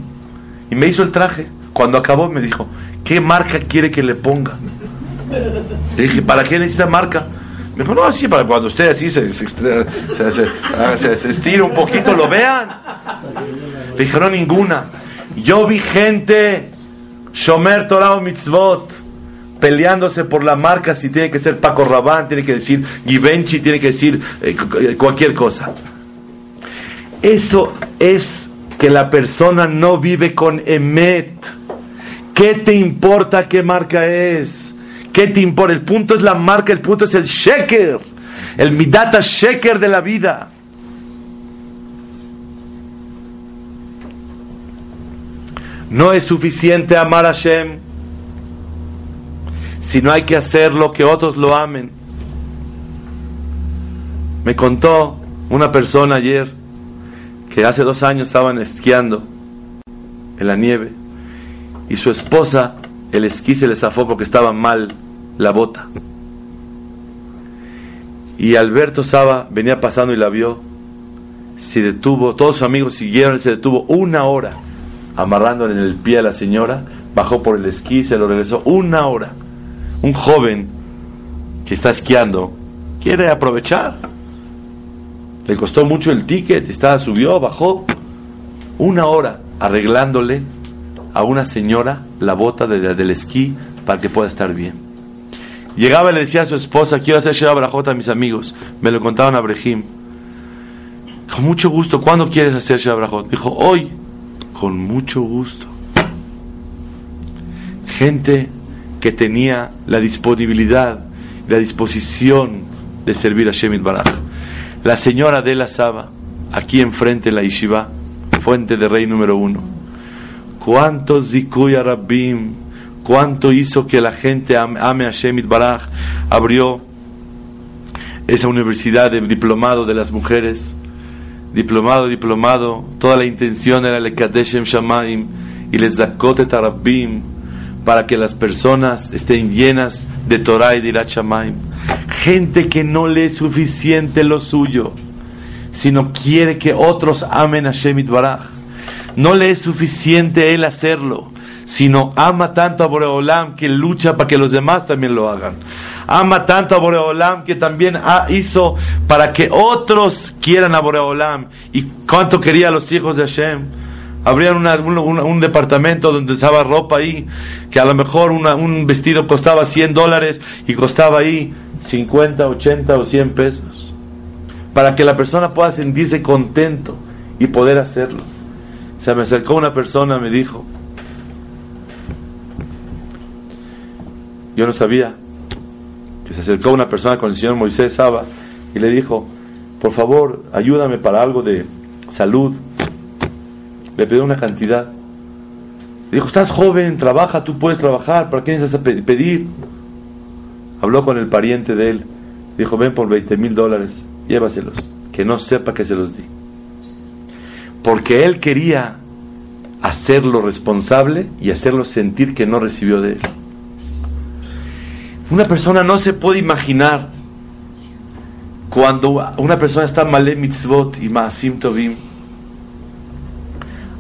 Speaker 1: y me hizo el traje.Ando acabó me dijo, ¿qué marca quiere que le ponga? Le dije, ¿para qué necesita marca? Me dijo, no, así para cuando usted así se, se, se, estira un poquito, lo vean. Le dije, no, ninguna. Yo vi gente, Shomer Torah Mitzvot, peleándose por la marca, si tiene que ser Paco Rabán, tiene que decir Givenchy, tiene que decir eh, cualquier cosa. Eso es que la persona no vive con Emet. ¿Qué te importa qué marca es? ¿Qué te importa? El punto es la marca, el punto es el sheker, el midata sheker de la vida. No es suficiente amar a Hashem, sino hay que hacer lo que otros lo amen. Me contó una persona ayer que hace dos años estaban esquiando en la nieve y su esposa el esquí se le zafó porque estaba mal la bota. Y Alberto Saba venía pasando y la vio, se detuvo, todos sus amigos siguieron, él se detuvo una hora amarrándole en el pie a la señora, bajó por el esquí, se lo regresó una hora. Un joven que está esquiando quiere aprovechar. Le costó mucho el ticket, estaba, subió, bajó una hora arreglándole a una señora la bota del esquí para que pueda estar bien. Llegaba y le decía a su esposa, quiero hacer Sheba Brajot a mis amigos. Me lo contaban a Brejim. Con mucho gusto, ¿cuándo quieres hacer Sheba Brajot? Dijo, hoy, con mucho gusto. Gente que tenía la disponibilidad, la disposición de servir a Shemit Baraj. La señora de la Saba, aquí enfrente en la Yeshiva, fuente de rey número uno. ¿Cuántos Zikuya Rabbim cuánto hizo que la gente ame a Shemit Baraj, abrió esa universidad de diplomado de las mujeres, diplomado, diplomado, toda la intención era el Kadeshem Shamaim y les Zakote Tarabim para que las personas estén llenas de Torah y de Irat Gente que no lee suficiente lo suyo, sino quiere que otros amen a Shemit Baraj. No le es suficiente él hacerlo sino ama tanto a Boreolam que lucha para que los demás también lo hagan. Ama tanto a Boreolam que también hizo para que otros quieran a Boreolam. ¿Y cuánto quería a los hijos de Hashem? Habrían un, departamento donde estaba ropa ahí, que a lo mejor un vestido costaba 100 dólares y costaba ahí 50, 80 o 100 pesos. Para que la persona pueda sentirse contento y poder hacerlo. Se me acercó una persona, me dijo, Yo no sabía que se acercó una persona con el señor Moisés Saba y le dijo, por favor, ayúdame para algo de salud. Le pidió una cantidad. Dijo, estás joven, trabaja, tú puedes trabajar, ¿para qué necesitas pedir? Habló con el pariente de él. Dijo, ven por 20 mil dólares, llévaselos. Que no sepa que se los di. Porque él quería hacerlo responsable y hacerlo sentir que no recibió de él. Una persona no se puede imaginar cuando una persona está malé mitzvot y maasim tovim.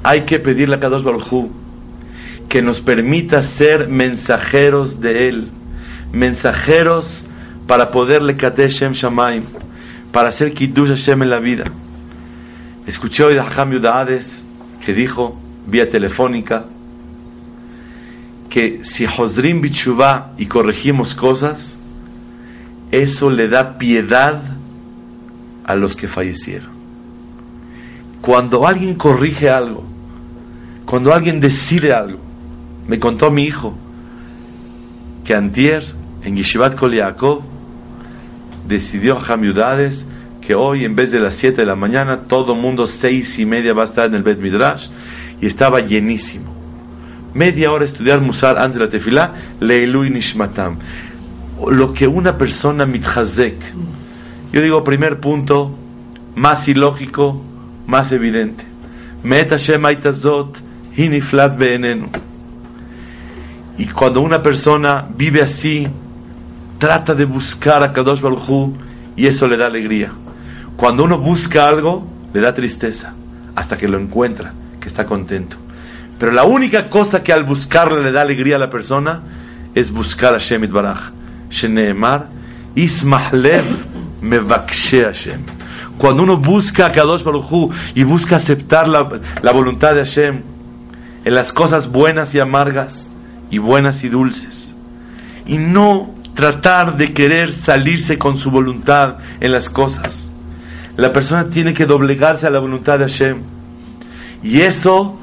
Speaker 1: Hay que pedirle a Kadosh Baruj que nos permita ser mensajeros de él, mensajeros para poderle kate Shem Shamaim, para hacer kiddush Hashem en la vida. Escuché hoy de Yudades que dijo vía telefónica que si Hosrim Bichuvá y corregimos cosas, eso le da piedad a los que fallecieron. Cuando alguien corrige algo, cuando alguien decide algo, me contó mi hijo que Antier en Yeshivat Kol decidió Hamiudades que hoy en vez de las 7 de la mañana todo mundo seis y media va a estar en el Bet Midrash y estaba llenísimo media hora estudiar Musar antes de la tefilá, Leilu Nishmatam. Lo que una persona mitchazek. Yo digo, primer punto, más ilógico, más evidente. Met Hashem Hiniflat Be'enenu. Y cuando una persona vive así, trata de buscar a Kadosh Baruj y eso le da alegría. Cuando uno busca algo, le da tristeza, hasta que lo encuentra, que está contento. Pero la única cosa que al buscarle le da alegría a la persona es buscar a Shemit Baraj. Sheneemar, Ismahlev Mevakshe Hashem. Cuando uno busca a Kadosh Baruchu y busca aceptar la, la voluntad de Hashem en las cosas buenas y amargas y buenas y dulces, y no tratar de querer salirse con su voluntad en las cosas. La persona tiene que doblegarse a la voluntad de Hashem. Y eso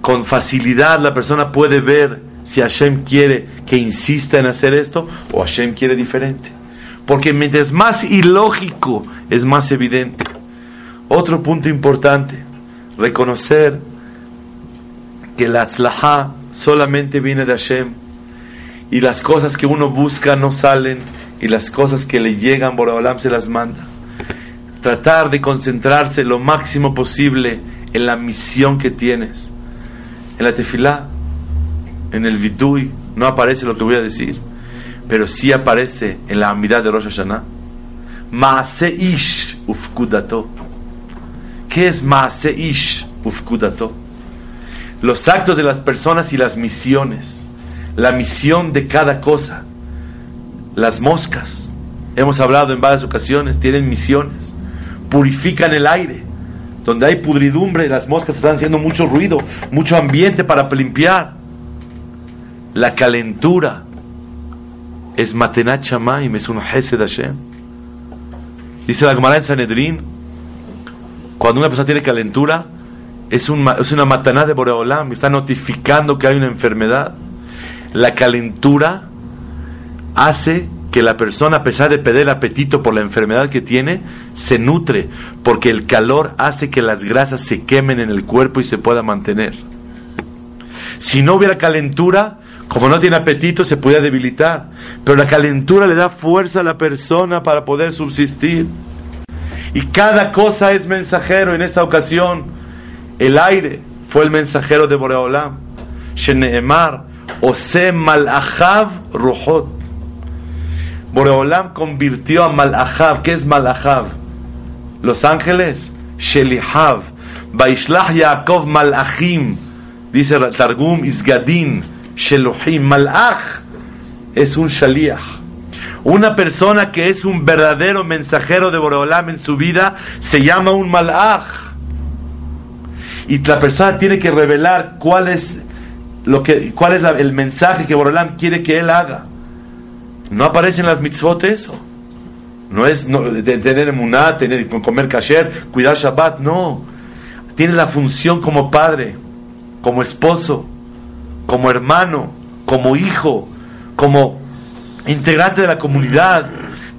Speaker 1: con facilidad la persona puede ver si Hashem quiere que insista en hacer esto o Hashem quiere diferente. Porque mientras más ilógico es más evidente. Otro punto importante, reconocer que la tzlaha solamente viene de Hashem y las cosas que uno busca no salen y las cosas que le llegan, Boraholam se las manda. Tratar de concentrarse lo máximo posible en la misión que tienes en la tefilá, en el vidui, no aparece lo que voy a decir, pero sí aparece en la amidad de Rosh Hashanah. Maase ish ufkudato. ¿Qué es Maase ish ufkudato? Los actos de las personas y las misiones. La misión de cada cosa. Las moscas. Hemos hablado en varias ocasiones, tienen misiones. Purifican el aire donde hay pudridumbre, las moscas están haciendo mucho ruido, mucho ambiente para limpiar. La calentura es Matenat Shamaim, es un Hesed Hashem. Dice la Gemara en Sanedrín, cuando una persona tiene calentura, es, es una mataná de Boreolam, está notificando que hay una enfermedad. La calentura hace que la persona, a pesar de perder apetito por la enfermedad que tiene, se nutre, porque el calor hace que las grasas se quemen en el cuerpo y se pueda mantener. Si no hubiera calentura, como no tiene apetito, se puede debilitar, pero la calentura le da fuerza a la persona para poder subsistir. Y cada cosa es mensajero. En esta ocasión, el aire fue el mensajero de Boreolam. Sheneemar, Ose Malachav Ruhot. Boreolam convirtió a Malachav. ¿Qué es Malachav? Los ángeles. Shelihav. Baishlach Yaakov Malachim. Dice Targum Isgadin. Sheluhim. Malach es un Shaliach. Una persona que es un verdadero mensajero de Boreolam en su vida se llama un Malach. Y la persona tiene que revelar cuál es, lo que, cuál es el mensaje que Boreolam quiere que él haga. No aparece en las mitzvot eso. No es tener emuná, tener, comer kasher, cuidar Shabbat, no. Tiene la función como padre, como esposo, como hermano, como hijo, como integrante de la comunidad.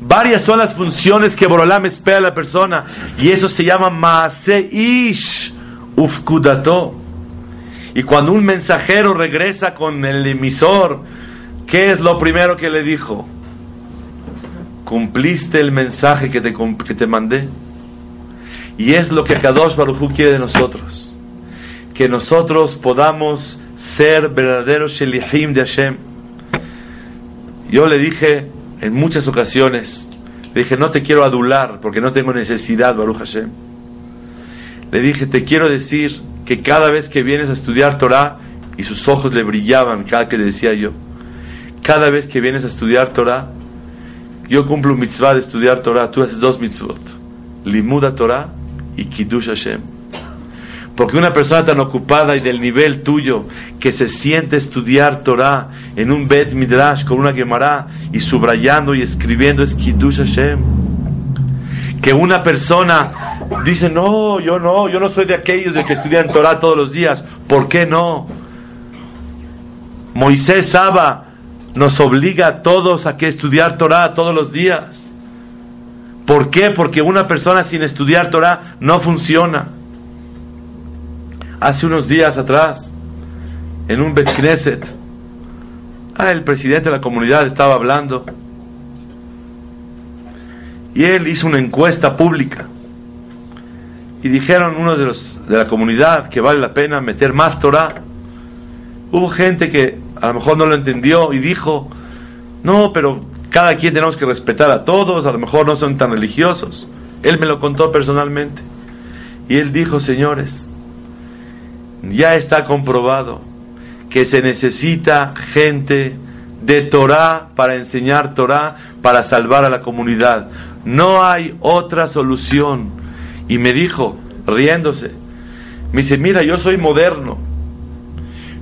Speaker 1: Varias son las funciones que Borolam espera a la persona. Y eso se llama Maase Ish Ufkudato. Y cuando un mensajero regresa con el emisor, ¿qué es lo primero que le dijo? ¿Cumpliste el mensaje que te, que te mandé? Y es lo que Kadosh Baruj quiere de nosotros. Que nosotros podamos ser verdaderos Shelihim de Hashem. Yo le dije en muchas ocasiones, le dije, no te quiero adular porque no tengo necesidad, Baruch Hashem. Le dije, te quiero decir que cada vez que vienes a estudiar Torah, y sus ojos le brillaban cada que le decía yo, cada vez que vienes a estudiar Torah, yo cumplo un mitzvah de estudiar Torah, tú haces dos mitzvot, Limuda Torah y Kiddush Hashem. Porque una persona tan ocupada y del nivel tuyo que se siente estudiar Torah en un Bet Midrash con una Gemara y subrayando y escribiendo es Kiddush Hashem. Que una persona dice, no, yo no, yo no soy de aquellos de que estudian Torah todos los días. ¿Por qué no? Moisés Saba nos obliga a todos a que estudiar Torah todos los días. ¿Por qué? Porque una persona sin estudiar Torah no funciona. Hace unos días atrás, en un Bet Knesset, ah, el presidente de la comunidad estaba hablando y él hizo una encuesta pública y dijeron uno de los de la comunidad que vale la pena meter más Torah. Hubo gente que a lo mejor no lo entendió y dijo, no, pero cada quien tenemos que respetar a todos, a lo mejor no son tan religiosos. Él me lo contó personalmente. Y él dijo, señores, ya está comprobado que se necesita gente de Torah para enseñar Torah, para salvar a la comunidad. No hay otra solución. Y me dijo, riéndose, me dice, mira, yo soy moderno,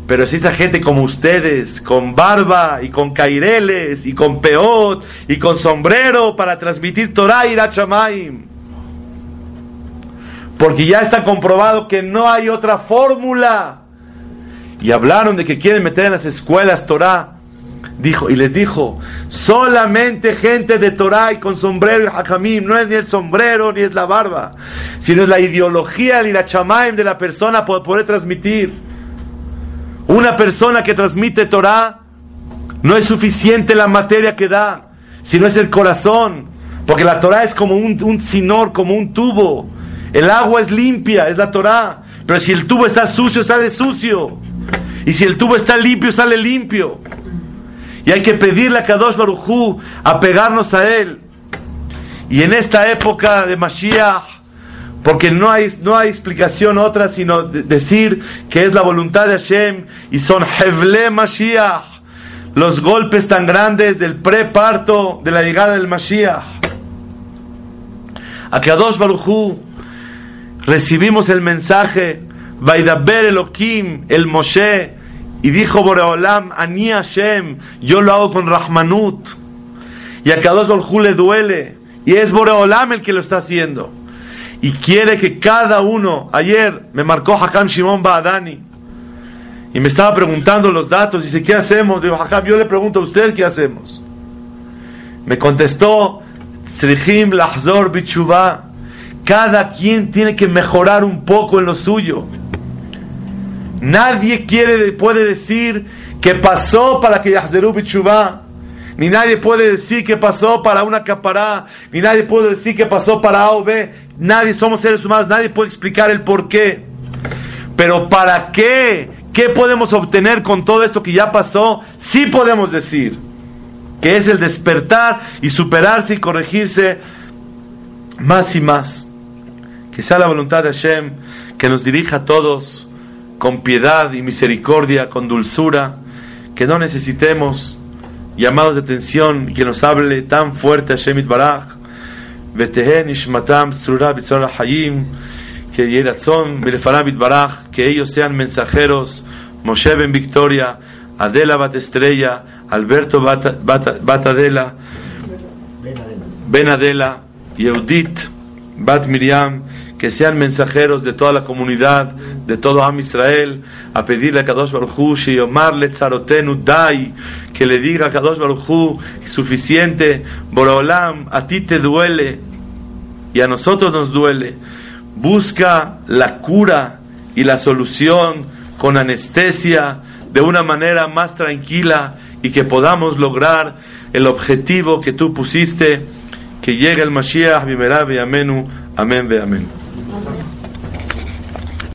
Speaker 1: pero esa gente como ustedes, con barba y con caireles y con peot y con sombrero para transmitir Torah y Chamaim. Porque ya está comprobado que no hay otra fórmula. Y hablaron de que quieren meter en las escuelas Torah. Dijo, y les dijo, solamente gente de Torah y con sombrero y hajamim, no es ni el sombrero ni es la barba, sino es la ideología, el irachamaim de la persona para poder transmitir. Una persona que transmite Torah no es suficiente la materia que da, sino es el corazón. Porque la Torah es como un, sinor, como un tubo. El agua es limpia, es la Torah. Pero si el tubo está sucio, sale sucio. Y si el tubo está limpio, sale limpio. Y hay que pedirle a Kadosh Barujú a pegarnos a él. Y en esta época de Mashiach, porque no hay, no hay explicación otra sino decir que es la voluntad de Hashem y son Hevle Mashiach, los golpes tan grandes del preparto de la llegada del Mashiach. A Kadosh Baruchu recibimos el mensaje, Vaidaber Elohim, el Moshe, y dijo Boreolam, Ani Hashem, yo lo hago con Rahmanut. Y a Kadosh Baruchu le duele, y es Boreolam el que lo está haciendo y quiere que cada uno, ayer me marcó Hakam Shimon Baadani y me estaba preguntando los datos, dice, ¿qué hacemos? Digo, Hakam, yo le pregunto a usted, ¿qué hacemos? Me contestó, Srihim Lahzor Bichuvá, cada quien tiene que mejorar un poco en lo suyo. Nadie quiere, puede decir que pasó para que Yahzeru Bichuvá ni nadie puede decir que pasó para una capará, ni nadie puede decir que pasó para A o B. Nadie, somos seres humanos, nadie puede explicar el por qué. Pero ¿para qué? ¿Qué podemos obtener con todo esto que ya pasó? Sí podemos decir que es el despertar y superarse y corregirse más y más. Que sea la voluntad de Hashem que nos dirija a todos con piedad y misericordia, con dulzura, que no necesitemos llamados de atención y que nos hable tan fuerte Shemit Baraj, Betehen Ishmatam Surah Bitzor Hayim, que Yeratzon Belefanabit Baraj, que ellos sean mensajeros, Moshe Ben Victoria, Adela Bat Estrella, Alberto Bat, Adela, Ben Adela, Yehudit Bat Miriam, que sean mensajeros de toda la comunidad, de todo Am Israel, a pedirle a Kadosh Baruch Hu, Omarle Tzarotenu Dai, que le diga a Kadosh Baruch Hu, suficiente, Borolam, a ti te duele y a nosotros nos duele. Busca la cura y la solución con anestesia, de una manera más tranquila y que podamos lograr el objetivo que tú pusiste, que llegue el Mashiach, Bimerá, Amenu, Amén, Amén. Okay.